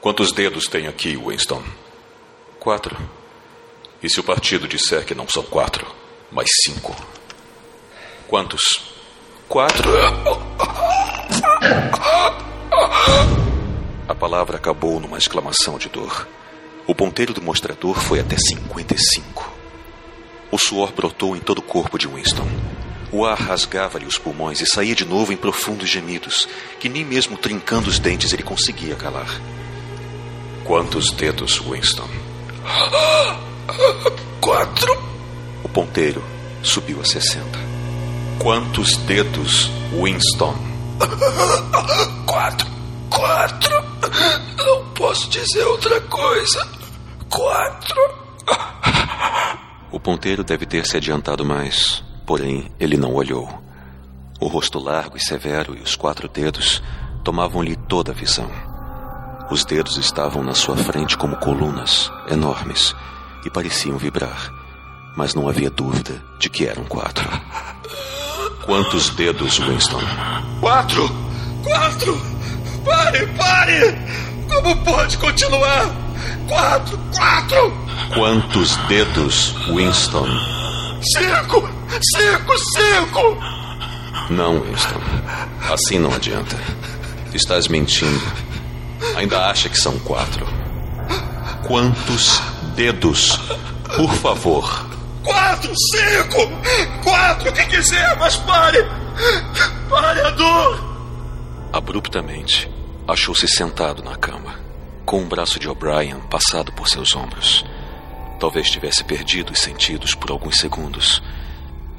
Quantos dedos tem aqui, Winston? Quatro. E se o partido disser que não são quatro, mas cinco? Quantos? Quatro. A palavra acabou numa exclamação de dor. O ponteiro do mostrador foi até 55. O suor brotou em todo o corpo de Winston. O ar rasgava-lhe os pulmões e saía de novo em profundos gemidos, que nem mesmo trincando os dentes ele conseguia calar. Quantos dedos, Winston? Quatro. O ponteiro subiu a 60. Quantos dedos, Winston? Quatro. Quatro. Não posso dizer outra coisa. Quatro. O ponteiro deve ter se adiantado mais, porém ele não olhou. O rosto largo e severo e os quatro dedos tomavam-lhe toda a visão. Os dedos estavam na sua frente como colunas, enormes, e pareciam vibrar, mas não havia dúvida de que eram quatro. Quantos dedos, Winston? Quatro! Quatro! Pare, pare! Como pode continuar? Quatro, quatro! Quantos dedos, Winston? Cinco! Cinco, cinco! Não, Winston. Assim não adianta. Estás mentindo. Ainda acha que são quatro. Quantos dedos? Por favor. Quatro, cinco! Quatro, o que quiser, mas pare! Pare a dor! Abruptamente, achou-se sentado na cama, com o braço de O'Brien passado por seus ombros. Talvez tivesse perdido os sentidos por alguns segundos.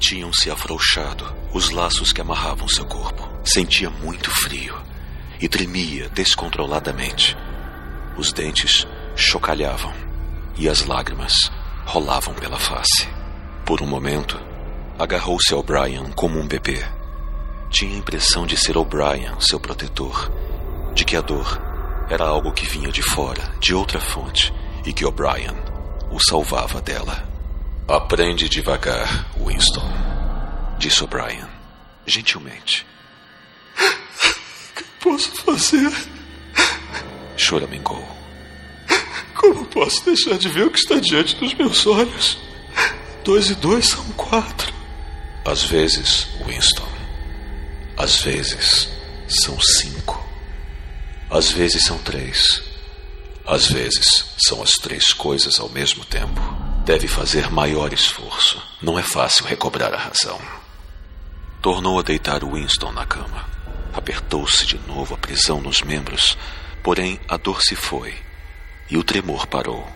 Tinham-se afrouxado os laços que amarravam seu corpo. Sentia muito frio e tremia descontroladamente. Os dentes chocalhavam e as lágrimas rolavam pela face. Por um momento, agarrou-se ao Brian como um bebê. Tinha a impressão de ser O'Brien seu protetor, de que a dor era algo que vinha de fora, de outra fonte, e que O'Brien o salvava dela. Aprende devagar, Winston, disse O'Brien, gentilmente. O que posso fazer? Choramingou. Como posso deixar de ver o que está diante dos meus olhos? Dois e dois são quatro. Às vezes, Winston, às vezes são cinco. Às vezes são três. Às vezes são as três coisas ao mesmo tempo. Deve fazer maior esforço. Não é fácil recobrar a razão. Tornou a deitar Winston na cama. Apertou-se de novo a prisão nos membros, porém a dor se foi e o tremor parou,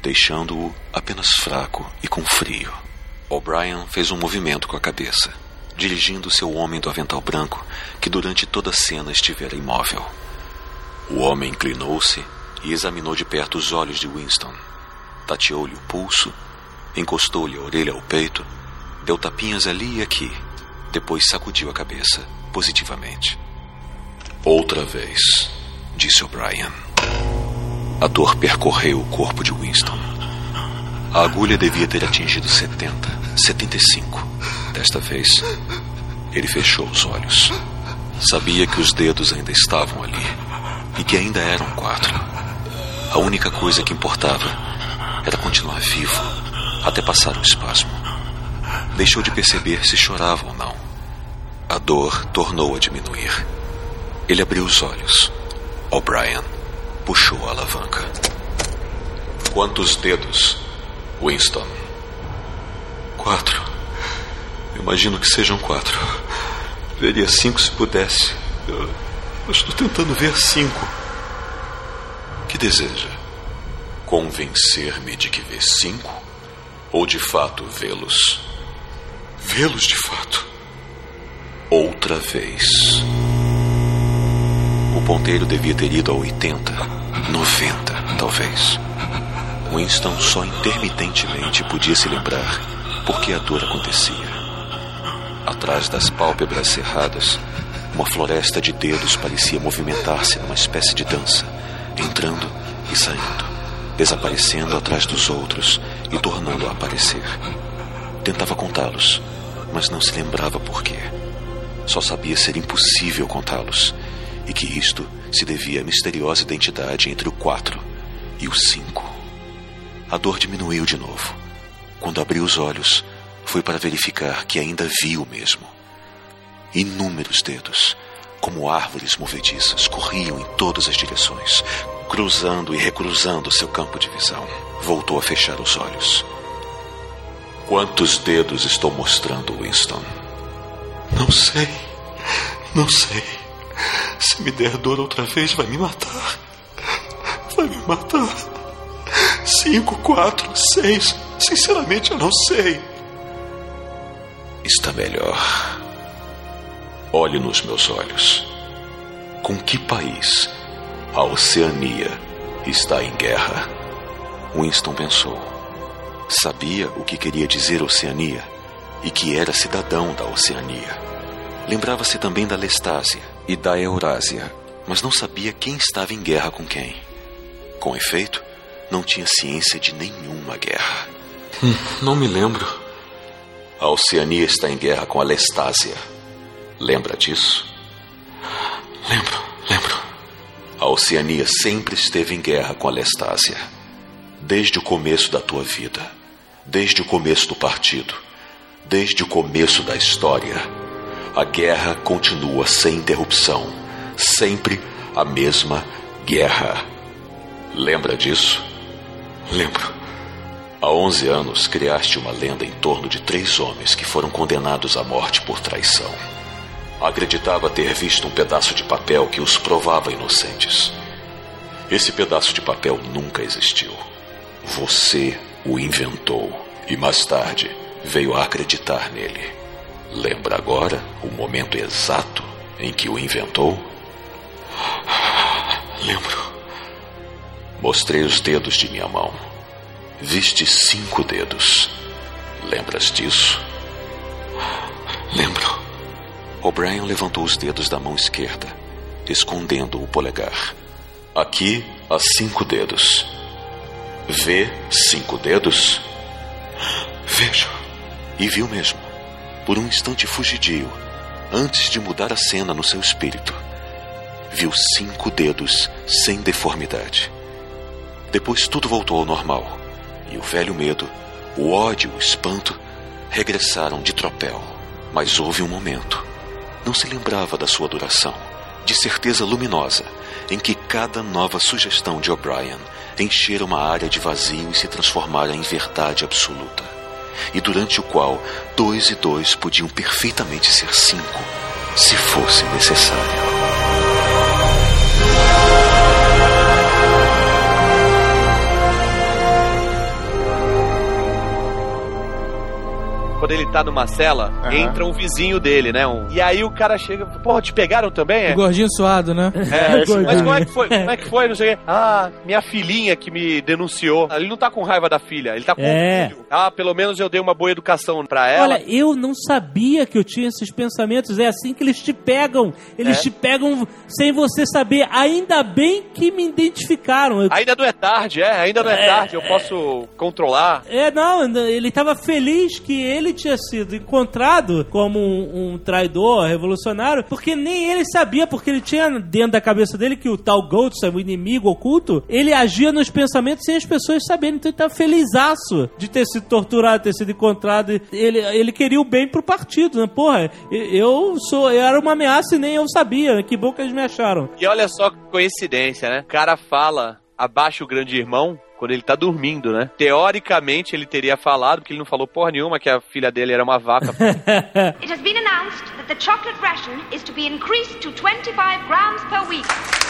deixando-o apenas fraco e com frio. O'Brien fez um movimento com a cabeça, dirigindo seu homem do avental branco, que durante toda a cena estivera imóvel. O homem inclinou-se e examinou de perto os olhos de Winston. Tateou-lhe o pulso, encostou-lhe a orelha ao peito, deu tapinhas ali e aqui, depois sacudiu a cabeça positivamente. Outra vez, disse O'Brien. A dor percorreu o corpo de Winston. A agulha devia ter atingido 70, 75. Desta vez, ele fechou os olhos. Sabia que os dedos ainda estavam ali e que ainda eram quatro. A única coisa que importava era continuar vivo até passar o espasmo. Deixou de perceber se chorava ou não. A dor tornou a diminuir. Ele abriu os olhos. O'Brien puxou a alavanca. Quantos dedos, Winston? Quatro. Imagino que sejam quatro. Veria cinco se pudesse. Eu, eu estou tentando ver cinco. Que deseja? Convencer-me de que vê cinco? Ou de fato vê-los? Vê-los de fato. Outra vez. O ponteiro devia ter ido a 80, 90, talvez. Winston só intermitentemente podia se lembrar por que a dor acontecia. Atrás das pálpebras cerradas, uma floresta de dedos parecia movimentar-se numa espécie de dança, entrando e saindo, desaparecendo atrás dos outros e tornando a aparecer. Tentava contá-los, mas não se lembrava por quê. Só sabia ser impossível contá-los e que isto se devia à misteriosa identidade entre o quatro e o cinco. A dor diminuiu de novo. Quando abriu os olhos, foi para verificar que ainda viu mesmo. Inúmeros dedos, como árvores movediças, corriam em todas as direções, cruzando e recruzando seu campo de visão. Voltou a fechar os olhos. Quantos dedos estou mostrando, Winston? Não sei. Não sei. Se me der dor outra vez, vai me matar. Vai me matar. Cinco, quatro, seis. Sinceramente, eu não sei. Está melhor. Olhe nos meus olhos. Com que país a Oceania está em guerra? Winston pensou. Sabia o que queria dizer Oceania e que era cidadão da Oceania. Lembrava-se também da Lestásia e da Eurásia, mas não sabia quem estava em guerra com quem. Com efeito, não tinha ciência de nenhuma guerra. Hum, não me lembro. A Oceania está em guerra com a Lestásia. Lembra disso? Lembro, lembro. A Oceania sempre esteve em guerra com a Lestásia. Desde o começo da tua vida. Desde o começo do partido. Desde o começo da história. A guerra continua sem interrupção. Sempre a mesma guerra. Lembra disso? Lembro. Há 11 anos criaste uma lenda em torno de três homens que foram condenados à morte por traição. Acreditava ter visto um pedaço de papel que os provava inocentes. Esse pedaço de papel nunca existiu. Você o inventou e mais tarde veio a acreditar nele. Lembra agora o momento exato em que o inventou? Lembro. Mostrei os dedos de minha mão. Viste cinco dedos. Lembras disso? Lembro. O'Brien levantou os dedos da mão esquerda, escondendo o polegar. Aqui há cinco dedos. Vê cinco dedos? Vejo. E viu mesmo. Por um instante fugidio, antes de mudar a cena no seu espírito. Viu cinco dedos sem deformidade. Depois tudo voltou ao normal. E o velho medo, o ódio, o espanto regressaram de tropel. Mas houve um momento. Não se lembrava da sua duração, de certeza luminosa, em que cada nova sugestão de O'Brien enchera uma área de vazio e se transformara em verdade absoluta. E durante o qual dois e dois podiam perfeitamente ser cinco, se fosse necessário. Quando ele tá numa cela, Aham. entra um vizinho dele, né? Um- e aí o cara chega, porra, te pegaram também? É? O gordinho suado, né? É, esse mas como é que foi? Como é que foi? Não sei. Ah, minha filhinha que me denunciou. Ele não tá com raiva da filha, ele tá com É. filho. Ah, pelo menos eu dei uma boa educação pra ela. Olha, eu não sabia que eu tinha esses pensamentos. É assim que eles te pegam. Eles É? te pegam sem você saber. Ainda bem que me identificaram. Eu- Ainda não é tarde, é? Ainda não é, tarde, eu posso controlar. É, não, ele tava feliz que ele ele tinha sido encontrado como um, um traidor revolucionário, porque nem ele sabia, porque ele tinha dentro da cabeça dele que o tal Goldstein, o inimigo oculto, ele agia nos pensamentos sem as pessoas saberem. Então ele tava felizaço de ter sido torturado, ter sido encontrado. Ele, ele queria o bem pro partido, né? Porra, eu sou, eu era uma ameaça e nem eu sabia. né? Que bom que eles me acharam. E olha só que coincidência, né? O cara fala abaixa o grande irmão quando ele tá dormindo, né? Teoricamente ele teria falado, porque ele não falou porra nenhuma que a filha dele era uma vaca. It has been announced that the chocolate ration is to be increased to 25 grams per week.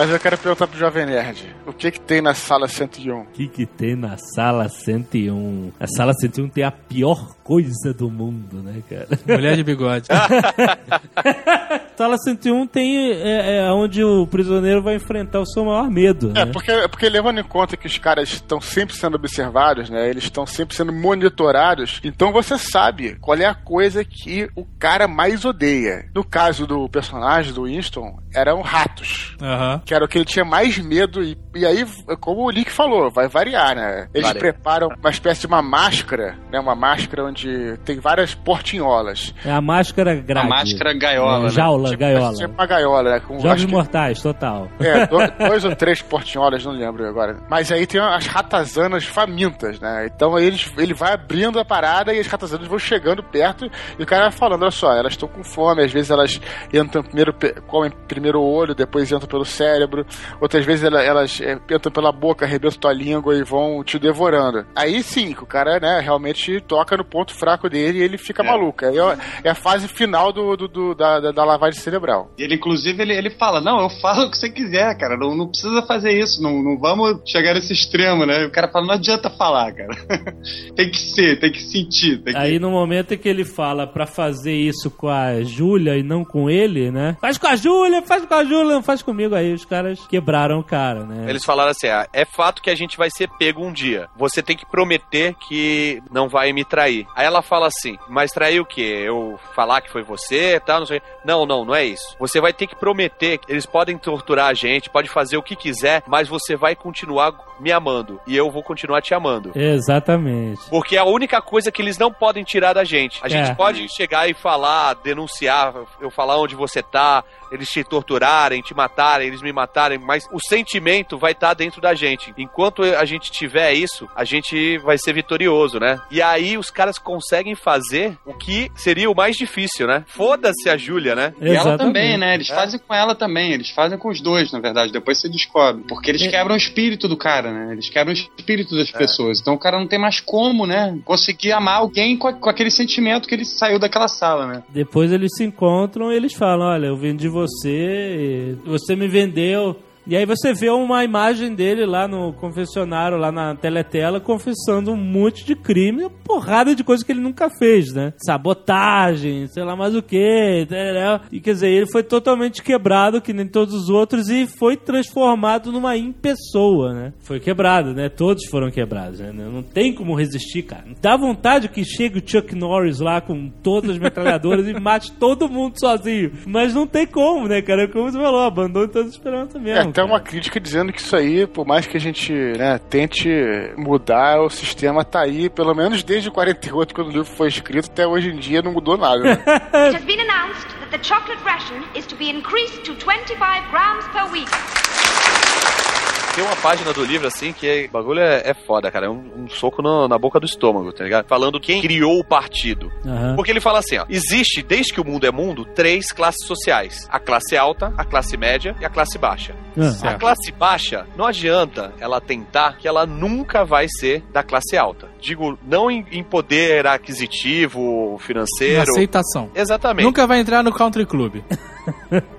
Mas eu quero perguntar pro Jovem Nerd: o que que tem na sala 101? O que, que tem na sala 101? A sala 101 tem a pior coisa do mundo, né, cara? Mulher de bigode. sala 101 tem é, é onde o prisioneiro vai enfrentar o seu maior medo. É, né? porque, porque levando em conta que os caras estão sempre sendo observados, né? Eles estão sempre sendo monitorados. Então você sabe qual é a coisa que o cara mais odeia. No caso do personagem do Winston, eram ratos. Aham. Que era o que ele tinha mais medo. E, e aí, como o Lick falou, vai variar, né? Eles Varia. preparam uma espécie de uma máscara, né? Uma máscara onde tem várias portinholas. É a máscara grade. A máscara gaiola, É, né? Jaula, Tipo, gaiola. Tipo uma gaiola, né? Com, Jogos que- Mortais, total. É, do- dois ou três portinholas, não lembro agora. Mas aí tem as ratazanas famintas, né? Então aí eles, ele vai abrindo a parada e as ratazanas vão chegando perto e o cara vai falando, olha só, elas estão com fome, às vezes elas entram primeiro, comem primeiro o olho, depois entram pelo cérebro, outras vezes ela- elas é, entram pela boca, arrebentam tua língua e vão te devorando. Aí sim, que o cara, né, realmente toca no ponto fraco dele e ele fica maluco. Aí é, é a fase final do, do- do- da, da- da lavagem cerebral. Ele, inclusive, ele, ele fala: Não, eu falo o que você quiser, cara. Não, não precisa fazer isso. Não, não vamos chegar nesse extremo, né? O cara fala: Não adianta falar, cara. tem que ser, tem que sentir. Tem que... Aí no momento em que ele fala pra fazer isso com a Júlia e não com ele, né? Faz com a Júlia, faz com a Júlia, não faz comigo. Aí os caras quebraram o cara, né? Eles falaram assim: ah, é fato que a gente vai ser pego um dia. Você tem que prometer que não vai me trair. Aí ela fala assim: mas trair o quê? Eu falar que foi você e tal, não. Não, não, não é isso. Você vai ter que prometer eles podem torturar a gente, pode fazer o que quiser, mas você vai continuar me amando. E eu vou continuar te amando. Exatamente. Porque é a única coisa que eles não podem tirar da gente. A gente É. pode chegar e falar, denunciar, eu falar onde você tá, eles te torturarem, te matarem, eles me matarem, mas o sentimento vai estar dentro da gente. Enquanto a gente tiver isso, a gente vai ser vitorioso, né? E aí os caras conseguem fazer o que seria o mais difícil, né? Foda-se a Júlia, né? E ela Exatamente. também, né? Eles É. fazem com ela também. Eles fazem com os dois, na verdade. Depois você descobre. Porque eles É. quebram o espírito do cara, né? Eles quebram o espírito das pessoas. Então o cara não tem mais como, né? Conseguir amar alguém com, a- com aquele sentimento que ele saiu daquela sala, né? Depois eles se encontram e eles falam: Olha, eu vendi você, você me vendeu. E aí você vê uma imagem dele lá no confessionário, lá na teletela, confessando um monte de crime, uma porrada de coisa que ele nunca fez, né? Sabotagem, sei lá mais o que. E quer dizer, ele foi totalmente quebrado, que nem todos os outros, e foi transformado numa impessoa, né? Foi quebrado, né? Todos foram quebrados, né? Não tem como resistir, cara. Dá vontade que chegue o Chuck Norris lá com todas as metralhadoras e mate todo mundo sozinho. Mas não tem como, né, cara? Como você falou, abandone toda esperança É, mesmo. Até cara. uma crítica dizendo que isso aí, por mais que a gente né, tente mudar, o sistema tá aí, pelo menos desde 48, quando o livro foi escrito, até hoje em dia não mudou nada. Né? It has been announced that the chocolate ration is to be increased to 25 grams per week. Tem uma página do livro, assim, que é, o bagulho é, é foda, cara. É um, um soco no- na boca do estômago, tá ligado? Falando quem criou o partido. Aham. Porque ele fala assim, ó. Existe, desde que o mundo é mundo, três classes sociais. A classe alta, a classe média e a classe baixa. Ah, A classe baixa, não adianta ela tentar que ela nunca vai ser da classe alta. Digo, não em, em poder aquisitivo, financeiro. Aceitação. Exatamente. Nunca vai entrar no country club.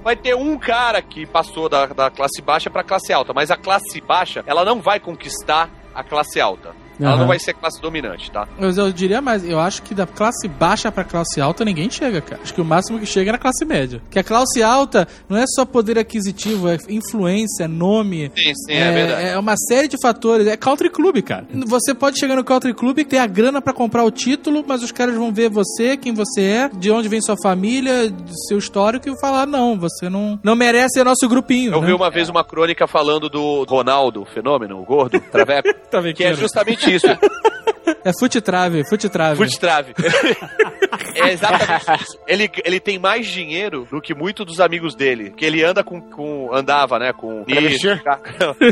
Vai ter um cara que passou da, da classe baixa pra classe alta, mas a classe baixa, ela não vai conquistar a classe alta. Ela Aham. não vai ser classe dominante, tá? Mas eu diria mais, eu acho que da classe baixa pra classe alta ninguém chega, cara. Acho que o máximo que chega é na classe média. Que a classe alta não é só poder aquisitivo, é influência, nome. Sim, sim, é, verdade. É uma série de fatores. É country club, cara. Você pode chegar no country club e ter a grana pra comprar o título, mas os caras vão ver você, quem você é, de onde vem sua família, seu histórico e falar: não, você não, não merece ser nosso grupinho. Eu né? vi uma vez uma crônica falando do Ronaldo, o fenômeno, o gordo, traveco, Tá que é justamente isso. É fute-trave, fute-trave. Fute-trave. é exatamente isso. Ele, ele tem mais dinheiro do que muitos dos amigos dele. Que ele anda com. com andava, né? Com o Diniz,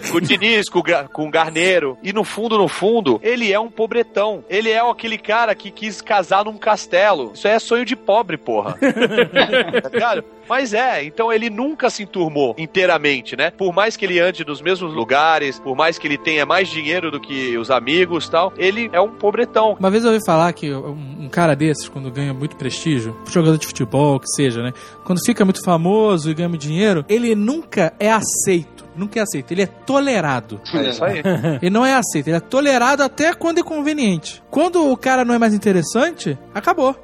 com o Diniz, com, com o Garneiro. E no fundo, no fundo, ele é um pobretão. Ele é aquele cara que quis casar num castelo. Isso aí é sonho de pobre, porra. tá ligado? Mas é, então ele nunca se enturmou inteiramente, né? Por mais que ele ande nos mesmos lugares, por mais que ele tenha mais dinheiro do que os amigos e tal, ele é um pobretão. Uma vez eu ouvi falar que um cara desses, quando ganha muito prestígio, jogador de futebol, que seja, né? Quando fica muito famoso e ganha muito dinheiro, ele nunca é aceito. Nunca é aceito, ele é tolerado. É isso aí. Ele não é aceito, ele é tolerado até quando é conveniente. Quando o cara não é mais interessante, acabou.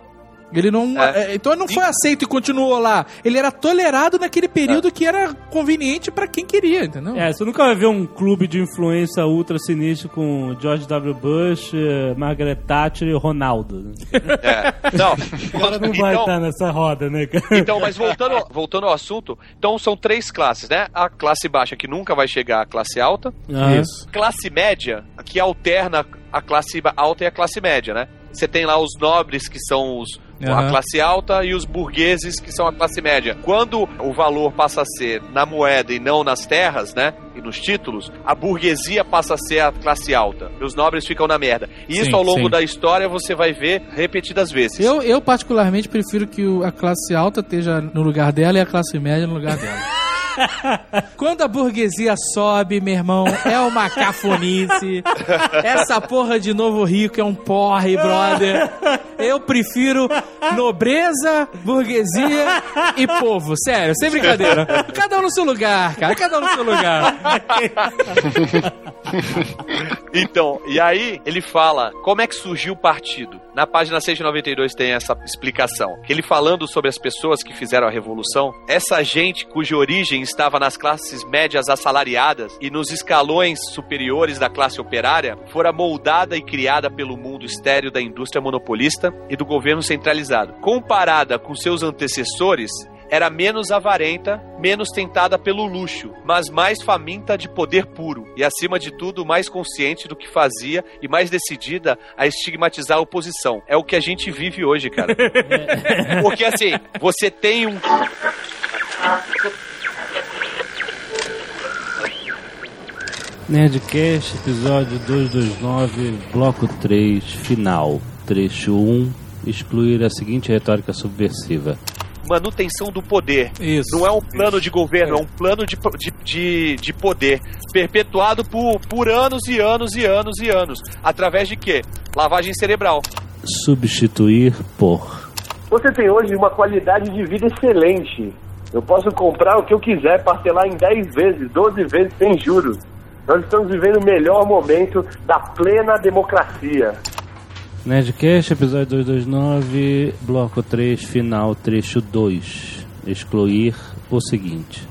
Ele não. É. é, Então ele não foi aceito e continuou lá. Ele era tolerado naquele período que era conveniente pra quem queria, entendeu? É, você nunca vai ver um clube de influência ultra sinistro com George W. Bush, eh, Margaret Thatcher e Ronaldo. né? É. Não, O cara não vai então, estar nessa roda, né, cara? Então, mas voltando, voltando ao assunto, então são três classes, né? A classe baixa que nunca vai chegar à classe alta, Ah, Isso. classe média que alterna a classe alta e a classe média, né? Você tem lá os nobres que são os a Aham. classe alta e os burgueses que são a classe média. Quando o valor passa a ser na moeda e não nas terras, né? E nos títulos, a burguesia passa a ser a classe alta. E os nobres ficam na merda. E isso Sim, ao longo sim. da história você vai ver repetidas vezes. Eu, eu, particularmente, prefiro que a classe alta esteja no lugar dela e a classe média no lugar dela. Quando a burguesia sobe, meu irmão, é uma cafonice. Essa porra de novo rico é um porre, brother. Eu prefiro nobreza, burguesia e povo. Sério, sem brincadeira. Cada um no seu lugar, cara. Cada um no seu lugar. Então, e aí ele fala como é que surgiu o partido. Na página 692 tem essa explicação. Ele falando sobre as pessoas que fizeram a revolução, essa gente cuja origem estava nas classes médias assalariadas e nos escalões superiores da classe operária, fora moldada e criada pelo mundo estéreo da indústria monopolista e do governo centralizado. Comparada com seus antecessores, era menos avarenta, menos tentada pelo luxo, mas mais faminta de poder puro e, acima de tudo, mais consciente do que fazia e mais decidida a estigmatizar a oposição. É o que a gente vive hoje, cara. Porque assim, você tem um. Nerdcast, episódio 229, bloco 3, final. Trecho 1, excluir a seguinte retórica subversiva. manutenção do poder. Isso. Não é um plano de governo, é um plano de, de, de, de poder perpetuado por, por anos e anos e anos e anos. Através de quê? Lavagem cerebral. Substituir por. Você tem hoje uma qualidade de vida excelente. Eu posso comprar o que eu quiser, parcelar em 10 vezes, 12 vezes sem juros. Nós estamos vivendo o melhor momento da plena democracia. Nerdcast, episódio 229, bloco 3, final, trecho 2. Excluir o seguinte.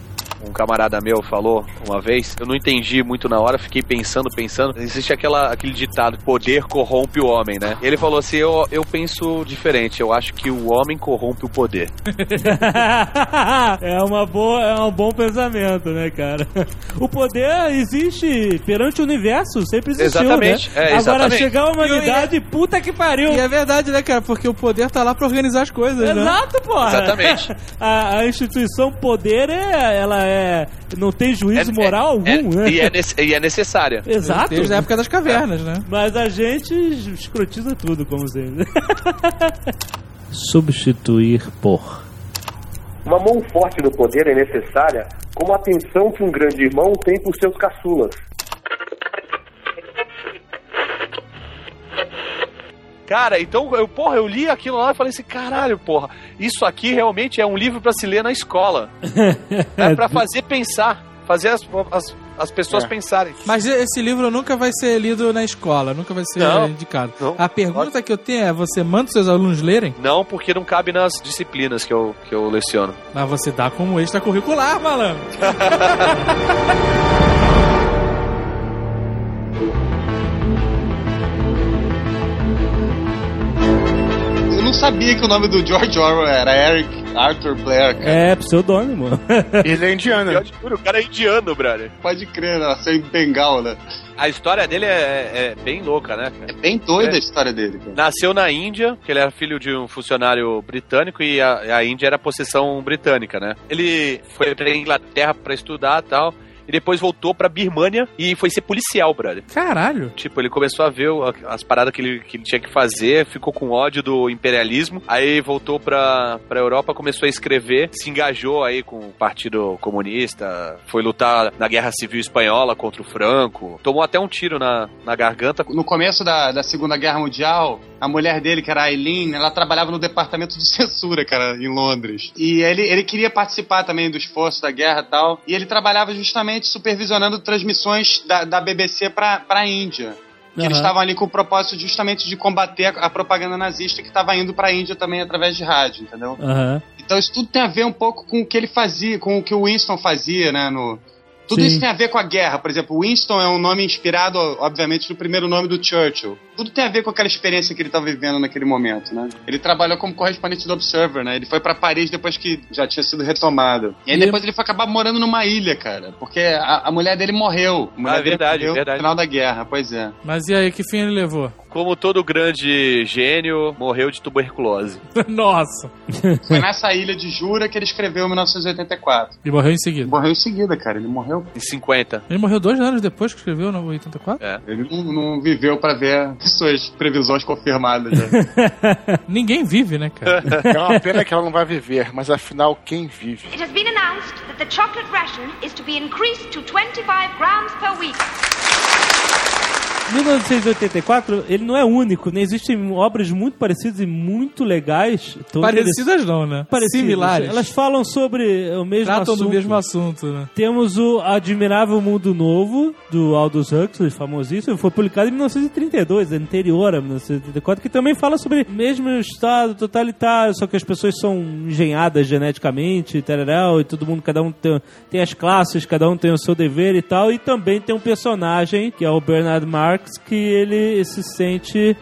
Um camarada meu falou uma vez, eu não entendi muito na hora, fiquei pensando, pensando. Existe aquela, aquele ditado: poder corrompe o homem, né? Ele falou assim: eu, eu penso diferente, eu acho que o homem corrompe o poder. é uma boa, é um bom pensamento, né, cara? O poder existe perante o universo, sempre existiu, Exatamente, né? é, Agora exatamente. chegar a humanidade, puta que pariu. E é verdade, né, cara? Porque o poder tá lá pra organizar as coisas, né? Exato, porra. Exatamente. A, a instituição poder é, ela é, não tem juízo moral algum, é- né? e, é e é necessária. Exato. Desde a época das cavernas, né? Mas a gente escrotiza tudo, como sempre. Substituir por. Uma mão forte no poder é necessária, como a atenção que um grande irmão tem por seus caçulas. Cara, então, eu, porra, eu li aquilo lá e falei assim, caralho, porra, isso aqui realmente é um livro pra se ler na escola. é pra fazer pensar, fazer as, as, as pessoas É. pensarem. Mas esse livro nunca vai ser lido na escola, nunca vai ser Não, indicado. não. A pergunta que eu tenho é: você manda os seus alunos lerem? Não, porque não cabe nas disciplinas que eu, que eu leciono. Mas você dá como extracurricular, malandro. sabia que o nome do George Orwell era Eric. Arthur Blair, cara. É, pseudônimo. Ele é indiano. Eu juro, o cara é indiano, brother. Pode crer, nasceu em Bengal, né? A história dele é, é bem louca, né? É bem doida É. a história dele, cara. Nasceu na Índia, que ele era filho de um funcionário britânico e a, a Índia era possessão britânica, né? Ele foi pra Inglaterra pra estudar e tal. E depois voltou pra Birmânia e foi ser policial, brother. Caralho. Tipo, ele começou a ver as paradas que ele, que ele tinha que fazer, ficou com ódio do imperialismo, aí voltou pra, pra Europa, começou a escrever, se engajou aí com o Partido Comunista, foi lutar na Guerra Civil Espanhola contra o Franco, tomou até um tiro na, na garganta. No começo da, da Segunda Guerra Mundial, a mulher dele, que era a Eileen, ela trabalhava no departamento de censura, cara, em Londres. E ele, ele queria participar também do esforço da guerra e tal. E ele trabalhava justamente supervisionando transmissões da, da BBC pra, pra Índia. Que eles estavam ali com o propósito justamente de combater a, a propaganda nazista que estava indo pra Índia também através de rádio, entendeu? Aham. Então isso tudo tem a ver um pouco com o que ele fazia, com o que o Winston fazia, né? No... Tudo Sim. isso tem a ver com a guerra. Por exemplo, Winston é um nome inspirado, obviamente, no primeiro nome do Churchill. Tudo tem a ver com aquela experiência que ele estava vivendo naquele momento, né? Ele trabalhou como correspondente do Observer, né? Ele foi pra Paris depois que já tinha sido retomado. E aí E- depois ele foi acabar morando numa ilha, cara. Porque a, a mulher dele morreu. A mulher Ah, dele verdade, morreu verdade. No final da guerra, pois é. Mas e aí, que fim ele levou? Como todo grande gênio, morreu de tuberculose. Nossa. Foi nessa ilha de Jura que ele escreveu em 1984. E morreu em seguida. Morreu em seguida, cara. Ele morreu. Em 50. Ele morreu dois anos depois que escreveu no 84? É. Ele não, não viveu pra ver suas previsões confirmadas. Né? Ninguém vive, né, cara? É uma pena que ela não vai viver, mas afinal, quem vive? It has been announced that the chocolate ration is to be increased to 25 grams per week. 1984, ele não é único, né? Existem obras muito parecidas e muito legais. Tão Parecidas não, né? Parecidas. Similares. Elas falam sobre o mesmo Tratam assunto. do mesmo assunto, né? Temos o Admirável Mundo Novo, do Aldous Huxley, famosíssimo. Foi publicado em 1932, anterior a 1984, que também fala sobre o mesmo estado totalitário, só que as pessoas são engenhadas geneticamente, tararau, e todo mundo, cada um tem, tem as classes, cada um tem o seu dever e tal. E também tem um personagem, que é o Bernard Que ele se sente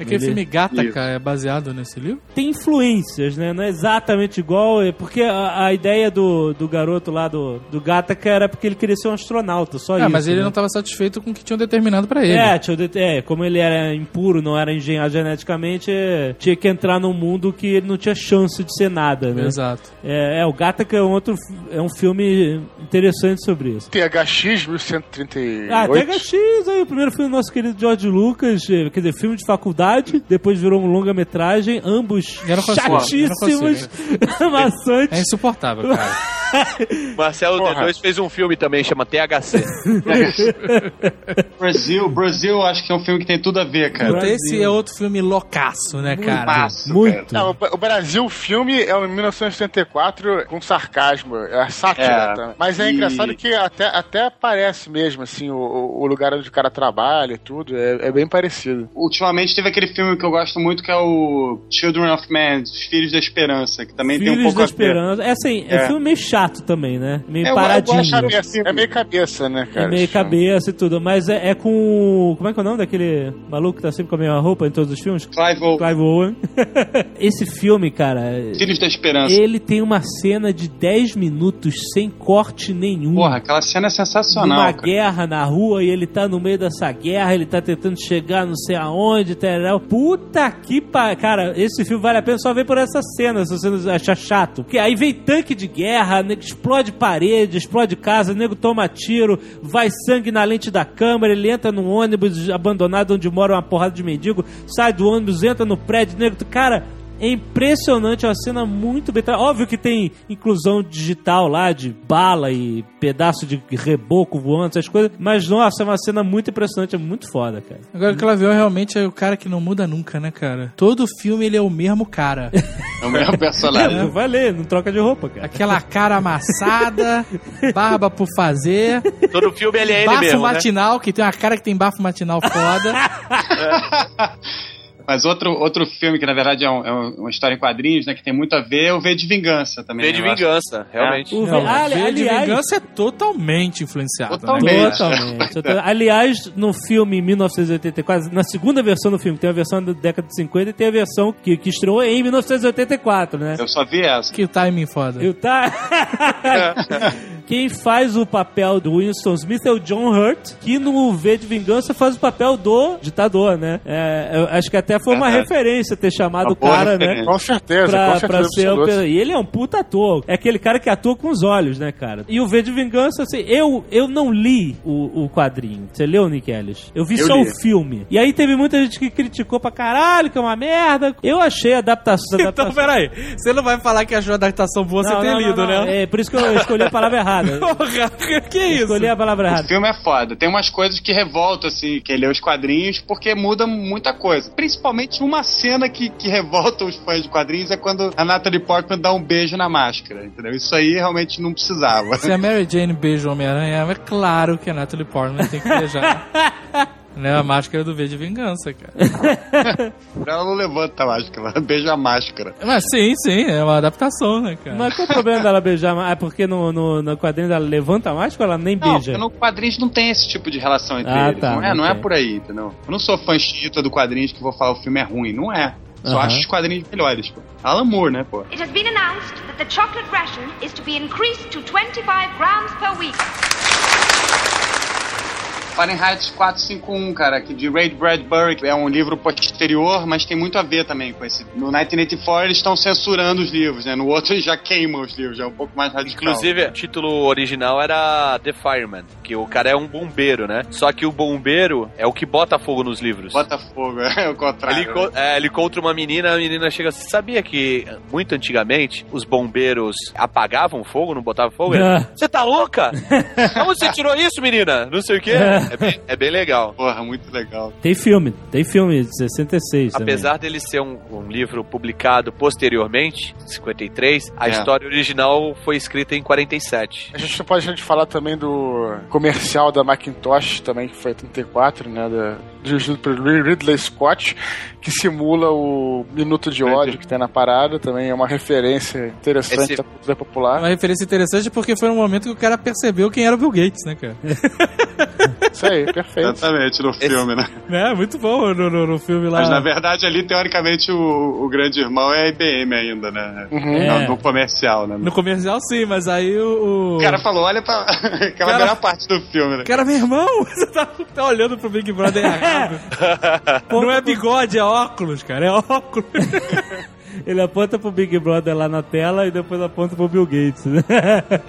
é, insatisfeito. Aquele Ele- filme Gataca é baseado nesse livro? tem influências, né? Não é exatamente igual, é porque a, a ideia do, do garoto lá do, do Gataca era porque ele queria ser um astronauta, só É, isso. mas ele né? não estava satisfeito com o que tinham determinado pra ele. É, tinha é, como ele era impuro, não era engenhado geneticamente, é, tinha que entrar num mundo que ele não tinha chance de ser nada, né? Exato. É, é, o Gataca é um outro, é um filme interessante sobre isso. THX 1138. Ah, THX aí, o primeiro filme do nosso querido George Lucas, eh, quer dizer, filme de faculdade, depois virou um longa-metragem, ambos Eu chatíssimos, maçantes. É insuportável, cara. Marcelo Porra. D2 fez um filme também, chama THC. Brasil, Brasil, acho que é um filme que tem tudo a ver, cara. Puta, esse é outro filme loucaço, né, cara? Massa, Muito. Não, o Brasil, filme é um 1974 com sarcasmo, é sátira. É. tá? Mas é E- engraçado que até, até parece mesmo, assim, o, o lugar onde o cara trabalha e tudo, é, é bem parecido. Ultimamente teve aquele filme que eu gosto muito que é o Children of Man, Os Filhos da Esperança, que também tem um Filhos pouco da a ver. Esperança. É assim, é, É. filme meio chato também, né? Meio É, eu- eu paradinho. Cabeça, é meio cabeça, né, cara? É meio cabeça e tudo, mas é, é com. Como é que é o nome daquele maluco que tá sempre com a mesma roupa em todos os filmes? Clive Owen, Clive Owen. Esse filme, cara, Filhos da Esperança. ele tem uma cena de 10 minutos sem corte nenhum. Porra, aquela cena é sensacional, Numa cara. guerra na rua e ele tá no meio dessa guerra, ele tá tentando chegar não sei aonde, tal. Puta que pa... Cara, esse filme vale a pena só ver por essa cena, se você achar chato. Porque aí vem tanque de guerra, nego explode parede, explode casa, nego toma tiro, vai sangue na lente da câmera, ele entra num ônibus abandonado onde mora uma porrada de mendigo, sai do ônibus, entra no prédio, nego. Cara. É impressionante, é uma cena muito bem. Óbvio que tem inclusão digital lá, de bala e pedaço de reboco voando, essas coisas. Mas, nossa, é uma cena muito impressionante, é muito foda, cara. Agora, o Clavião realmente é o cara que não muda nunca, né, cara? Todo filme ele é o mesmo cara. É o mesmo personagem. Vai ler, não troca de roupa, cara. Aquela cara amassada, barba por fazer, Todo filme ele é ele bafo mesmo, né? matinal, que tem uma cara que tem bafo matinal foda. Mas outro, outro filme que na verdade é, um- é um- uma história em quadrinhos, né? Que tem muito a ver, é o V de Vingança também. V de eu acho. Vingança, realmente. O Não, V- ah, V de aliás- Vingança é totalmente influenciado. Totalmente. Né? Totalmente. Total- Aliás, no filme em 1984, na segunda versão do filme, tem a versão da década de 50 e tem a versão que, que estreou em 1984, né? Eu só vi essa. Que timing foda. Eu tá. Quem faz o papel do Winston Smith é o John Hurt, que no V de Vingança faz o papel do ditador, né? É, eu acho que até foi uma referência ter chamado Uma o cara, né? Com certeza, pra, com certeza. pra ser o, pe- E ele é um puta ator. É aquele cara que atua com os olhos, né, cara? E o V de Vingança, assim, eu, eu não li o, o quadrinho. Você leu, Nick Ellis? Eu vi Eu só li. o filme. E aí teve muita gente que criticou pra caralho, que é uma merda. Eu achei a adaptação. Então, adaptação... peraí. Você não vai falar que achou a adaptação boa Não, ter não, não, lido, não. né? É por isso que eu escolhi a palavra errada. Porra, que isso? Escolhi a palavra O errada. filme é foda. Tem umas coisas que revoltam, assim, quem lê os quadrinhos, porque muda muita coisa. Principalmente uma cena que, que revolta os fãs de quadrinhos é quando a Natalie Portman dá um beijo na máscara, entendeu? Isso aí realmente não precisava. Se a Mary Jane beija o Homem-Aranha, é claro que a Natalie Portman tem que beijar. né, a máscara do V de Vingança, cara. ela não levanta a máscara, ela beija a máscara. Mas sim, sim, é uma adaptação, né, cara? Mas qual o problema dela beijar? É porque no, no, no quadrinho ela levanta a máscara ou ela nem Não, beija? porque no quadrinhos não tem esse tipo de relação entre Ah, eles. tá, não é, não não é por aí, entendeu? Eu não sou fã chita do quadrinhos que vou falar o filme é ruim. Não é. Só Aham. acho os quadrinhos melhores, pô. Alan Moore, né, pô? It has been announced that the chocolate ration is to be increased to 25 grams per week. Fahrenheit 451, cara, que de Ray Bradbury, que é um livro posterior, mas tem muito a ver também com esse. No 1984 eles estão censurando os livros, né? No outro eles já queimam os livros, já é um pouco mais radical. Inclusive, o título original era The Fireman, que o cara é um bombeiro, né? Só que o bombeiro é o que bota fogo nos livros. Botafogo, é o contrário. Ele, é, ele encontra uma menina, a menina chega assim, sabia que muito antigamente os bombeiros apagavam fogo, não botavam fogo? Ah. Você tá louca? Como você tirou isso, menina? Não sei o quê. É bem, é bem legal. Porra, muito legal. Tem filme, tem filme de 66 também. Apesar dele ser um, um livro publicado posteriormente, 53, a É. história original foi escrita em 47. A gente não pode deixar de falar também do comercial da Macintosh, também, que foi 34, né? Da, dirigido por Ridley Scott, que simula o Minuto de Ódio que tem na parada, também é uma referência interessante Esse- da cultura É popular. uma referência interessante porque foi no momento que o cara percebeu quem era o Bill Gates, né, cara? Isso aí, perfeito. Exatamente, no filme, né? É, muito bom no, no, no filme lá. Mas na verdade ali, teoricamente, o, o grande irmão é a IBM ainda, né? Uhum. É. No, no comercial, né? No comercial, sim, mas aí o. O cara falou, olha pra aquela Cara- melhor parte do filme, né? Cara, meu irmão, você tá, tá olhando pro Big Brother errado. Não é bigode, é óculos, cara, é óculos. Ele aponta pro Big Brother lá na tela e depois aponta pro Bill Gates, né?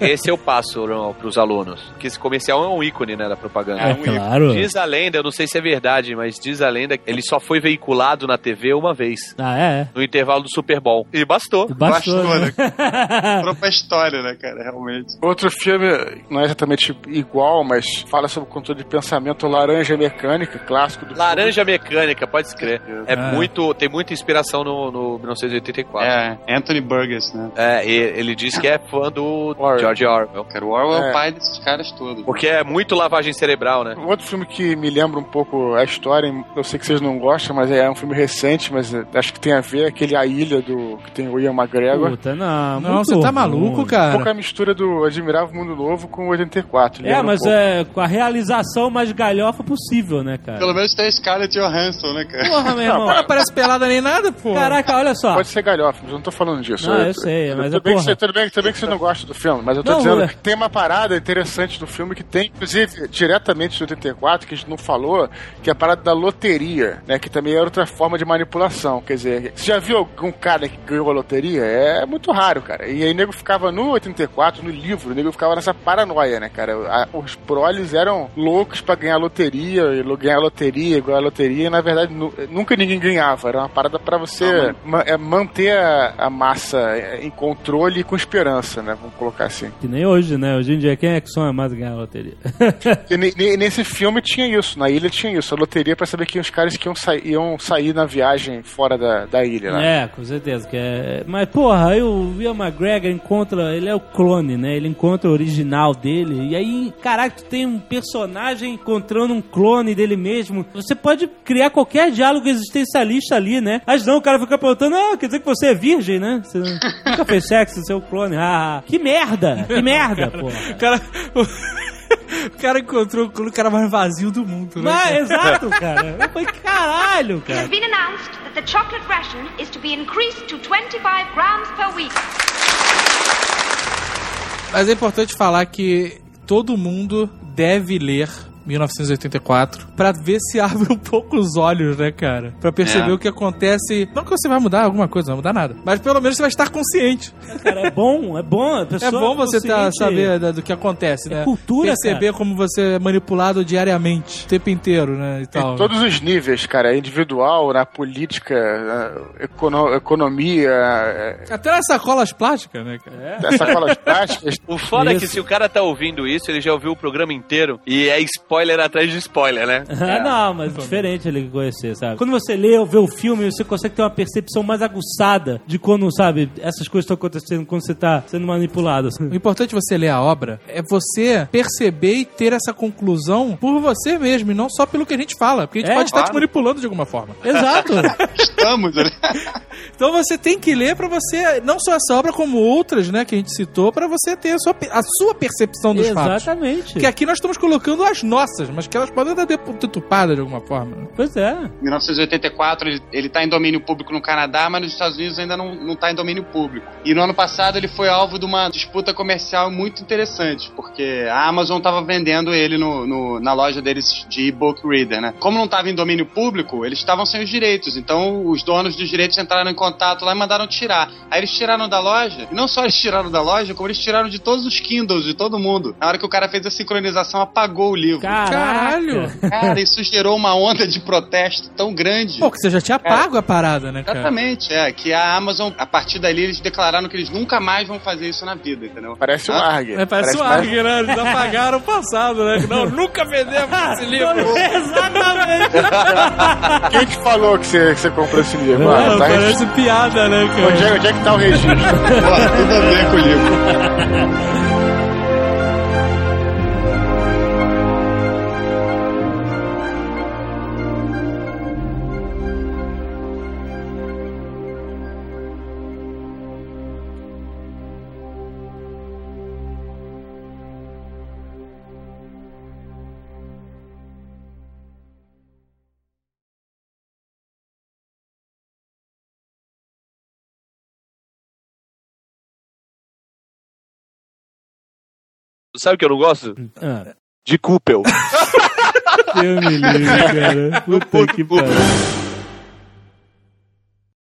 Esse eu passo não, pros alunos. Que esse comercial é um ícone, né, da propaganda. É, claro. Diz a lenda, eu não sei se é verdade, mas diz a lenda que ele só foi veiculado na TV uma vez. Ah, é? No intervalo do Super Bowl. E bastou. Bastou, Bastou, né? Entrou pra história, né, cara? Realmente. Outro filme, não é exatamente igual, mas fala sobre o controle de pensamento Laranja Mecânica, clássico do Laranja Mecânica, pode escrever. É Ah. muito, tem muita inspiração no, no 1984. É, Anthony Burgess, né? É, e ele diz que é fã do Orwell. George Orwell. Cara, o Orwell é É. o pai desses caras todos. Porque é muito lavagem cerebral, né? Um outro filme que me lembra um pouco a história, eu sei que vocês não gostam, mas é um filme recente, mas acho que tem a ver, aquele A Ilha do que tem o Ian McGregor. Puta, não. Não, você tá maluco, Um pouco a cara. mistura do Admirável Mundo Novo com o 84. É, um mas pouco. é com a realização mais galhofa possível, né, cara? Pelo menos tem a Scarlett Johansson, né, cara? Porra, meu irmão. Não parece pelada nem nada, pô. Caraca, olha só. Pode ser galhofa, mas eu não tô falando disso. Não, eu sei, mas tudo, é bem que porra. você, tudo, bem, tudo bem que você não gosta do filme, mas eu tô Não, dizendo é. que tem uma parada interessante do filme que tem, inclusive, diretamente de 84, que a gente não falou, que é a parada da loteria, né? Que também é outra forma de manipulação. Quer dizer, você já viu algum cara que ganhou a loteria? É muito raro, cara. E aí o nego ficava no 84, no livro, o nego ficava nessa paranoia, né, cara? A- os proles eram loucos pra ganhar loteria, e ganhar loteria, ganhar loteria, e na verdade nu- nunca ninguém ganhava. Era uma parada pra você ma- é, manter a, a massa em controle e com esperança, né? Vamos colocar assim. Que nem hoje, né? Hoje em dia, quem é que sonha mais ganhar a loteria? E ne- ne- nesse filme tinha isso, na ilha tinha isso, a loteria pra saber que os caras que iam, sa iam sair na viagem fora da, da ilha, né? É, com certeza. Que é... Mas, porra, aí o Ian McGregor encontra. Ele é o clone, né? Ele encontra o original dele. E aí, caraca, tu tem um personagem encontrando um clone dele mesmo. Você pode criar qualquer diálogo existencialista ali, né? Mas não, o cara fica perguntando: ah, quer dizer que você é virgem, né? Você nunca fez sexo, você é o clone. Ah, que merda! Que merda. O cara. O cara encontrou o cara mais vazio do mundo, né? Mas, cara? exato, cara. Eu falei, caralho, It cara. has been announced that the chocolate ration is to be increased to 25 grams per week. Mas é importante falar que todo mundo deve ler 1984 pra ver se abre um pouco os olhos, né, cara? Pra perceber É. o que acontece. Não que você vai mudar alguma coisa, não vai mudar nada. Mas pelo menos você vai estar consciente. Cara, é bom, é bom. A É pessoa bom você tá, saber né, do que acontece, né? cultura, Perceber como você é manipulado diariamente, o tempo inteiro, né? E tal. Em todos os níveis, cara, individual, na política, na econo- economia, é, Até nas sacolas plásticas, né, cara? nas sacolas plásticas. O foda é que Isso. se o cara tá ouvindo isso, ele já ouviu o programa inteiro e é spoiler atrás de spoiler, né? Ah, não, mas é diferente ele conhecer, sabe? Quando você lê ou vê o filme, você consegue ter uma percepção mais aguçada de quando, sabe, essas coisas estão acontecendo quando você tá sendo manipulado. O importante você ler a obra é você perceber e ter essa conclusão por você mesmo, e não só pelo que a gente fala, porque a gente É, pode estar te claro. manipulando de alguma forma. Exato. Estamos, né? Então você tem que ler pra você, não só essa obra, como outras, né, que a gente citou, pra você ter a sua, a sua percepção dos fatos. Exatamente. Porque aqui nós estamos colocando as nossas, mas que elas podem estar deturpadas de alguma forma. né? Pois é. 1984, ele, ele tá em domínio público no Canadá, mas nos Estados Unidos ainda não, não tá em domínio público. E no ano passado ele foi alvo de uma disputa comercial muito interessante, porque a Amazon tava vendendo ele no, no- na loja deles de e-book reader, né? Como não tava em domínio público, eles estavam sem os direitos, então os donos dos direitos entraram em contato lá e mandaram tirar. Aí eles tiraram da loja, e não só eles tiraram da loja, como eles tiraram de todos os Kindles de todo mundo. Na hora que o cara fez a sincronização, apagou o livro. Caralho! Cara, isso gerou uma onda de protesto tão grande. Pô, que você já tinha pago a parada, né, cara? Exatamente, é. Que a Amazon, a partir dali, eles declararam que eles nunca mais vão fazer isso na vida, entendeu? Parece um Ah, ARG. É, parece o mais- ARG, né? Eles apagaram o passado, né? Não, nunca vendemos esse livro. Exatamente. Quem que falou que você, que você comprou esse livro? Não, Ah, tá parece piada, né, registro. onde, cara? é, onde é que tá o registro? Pô, tudo a ver com o livro. Sabe o que eu não gosto? Ah, De Coopel. Deus me livre, cara. Puta que pariu.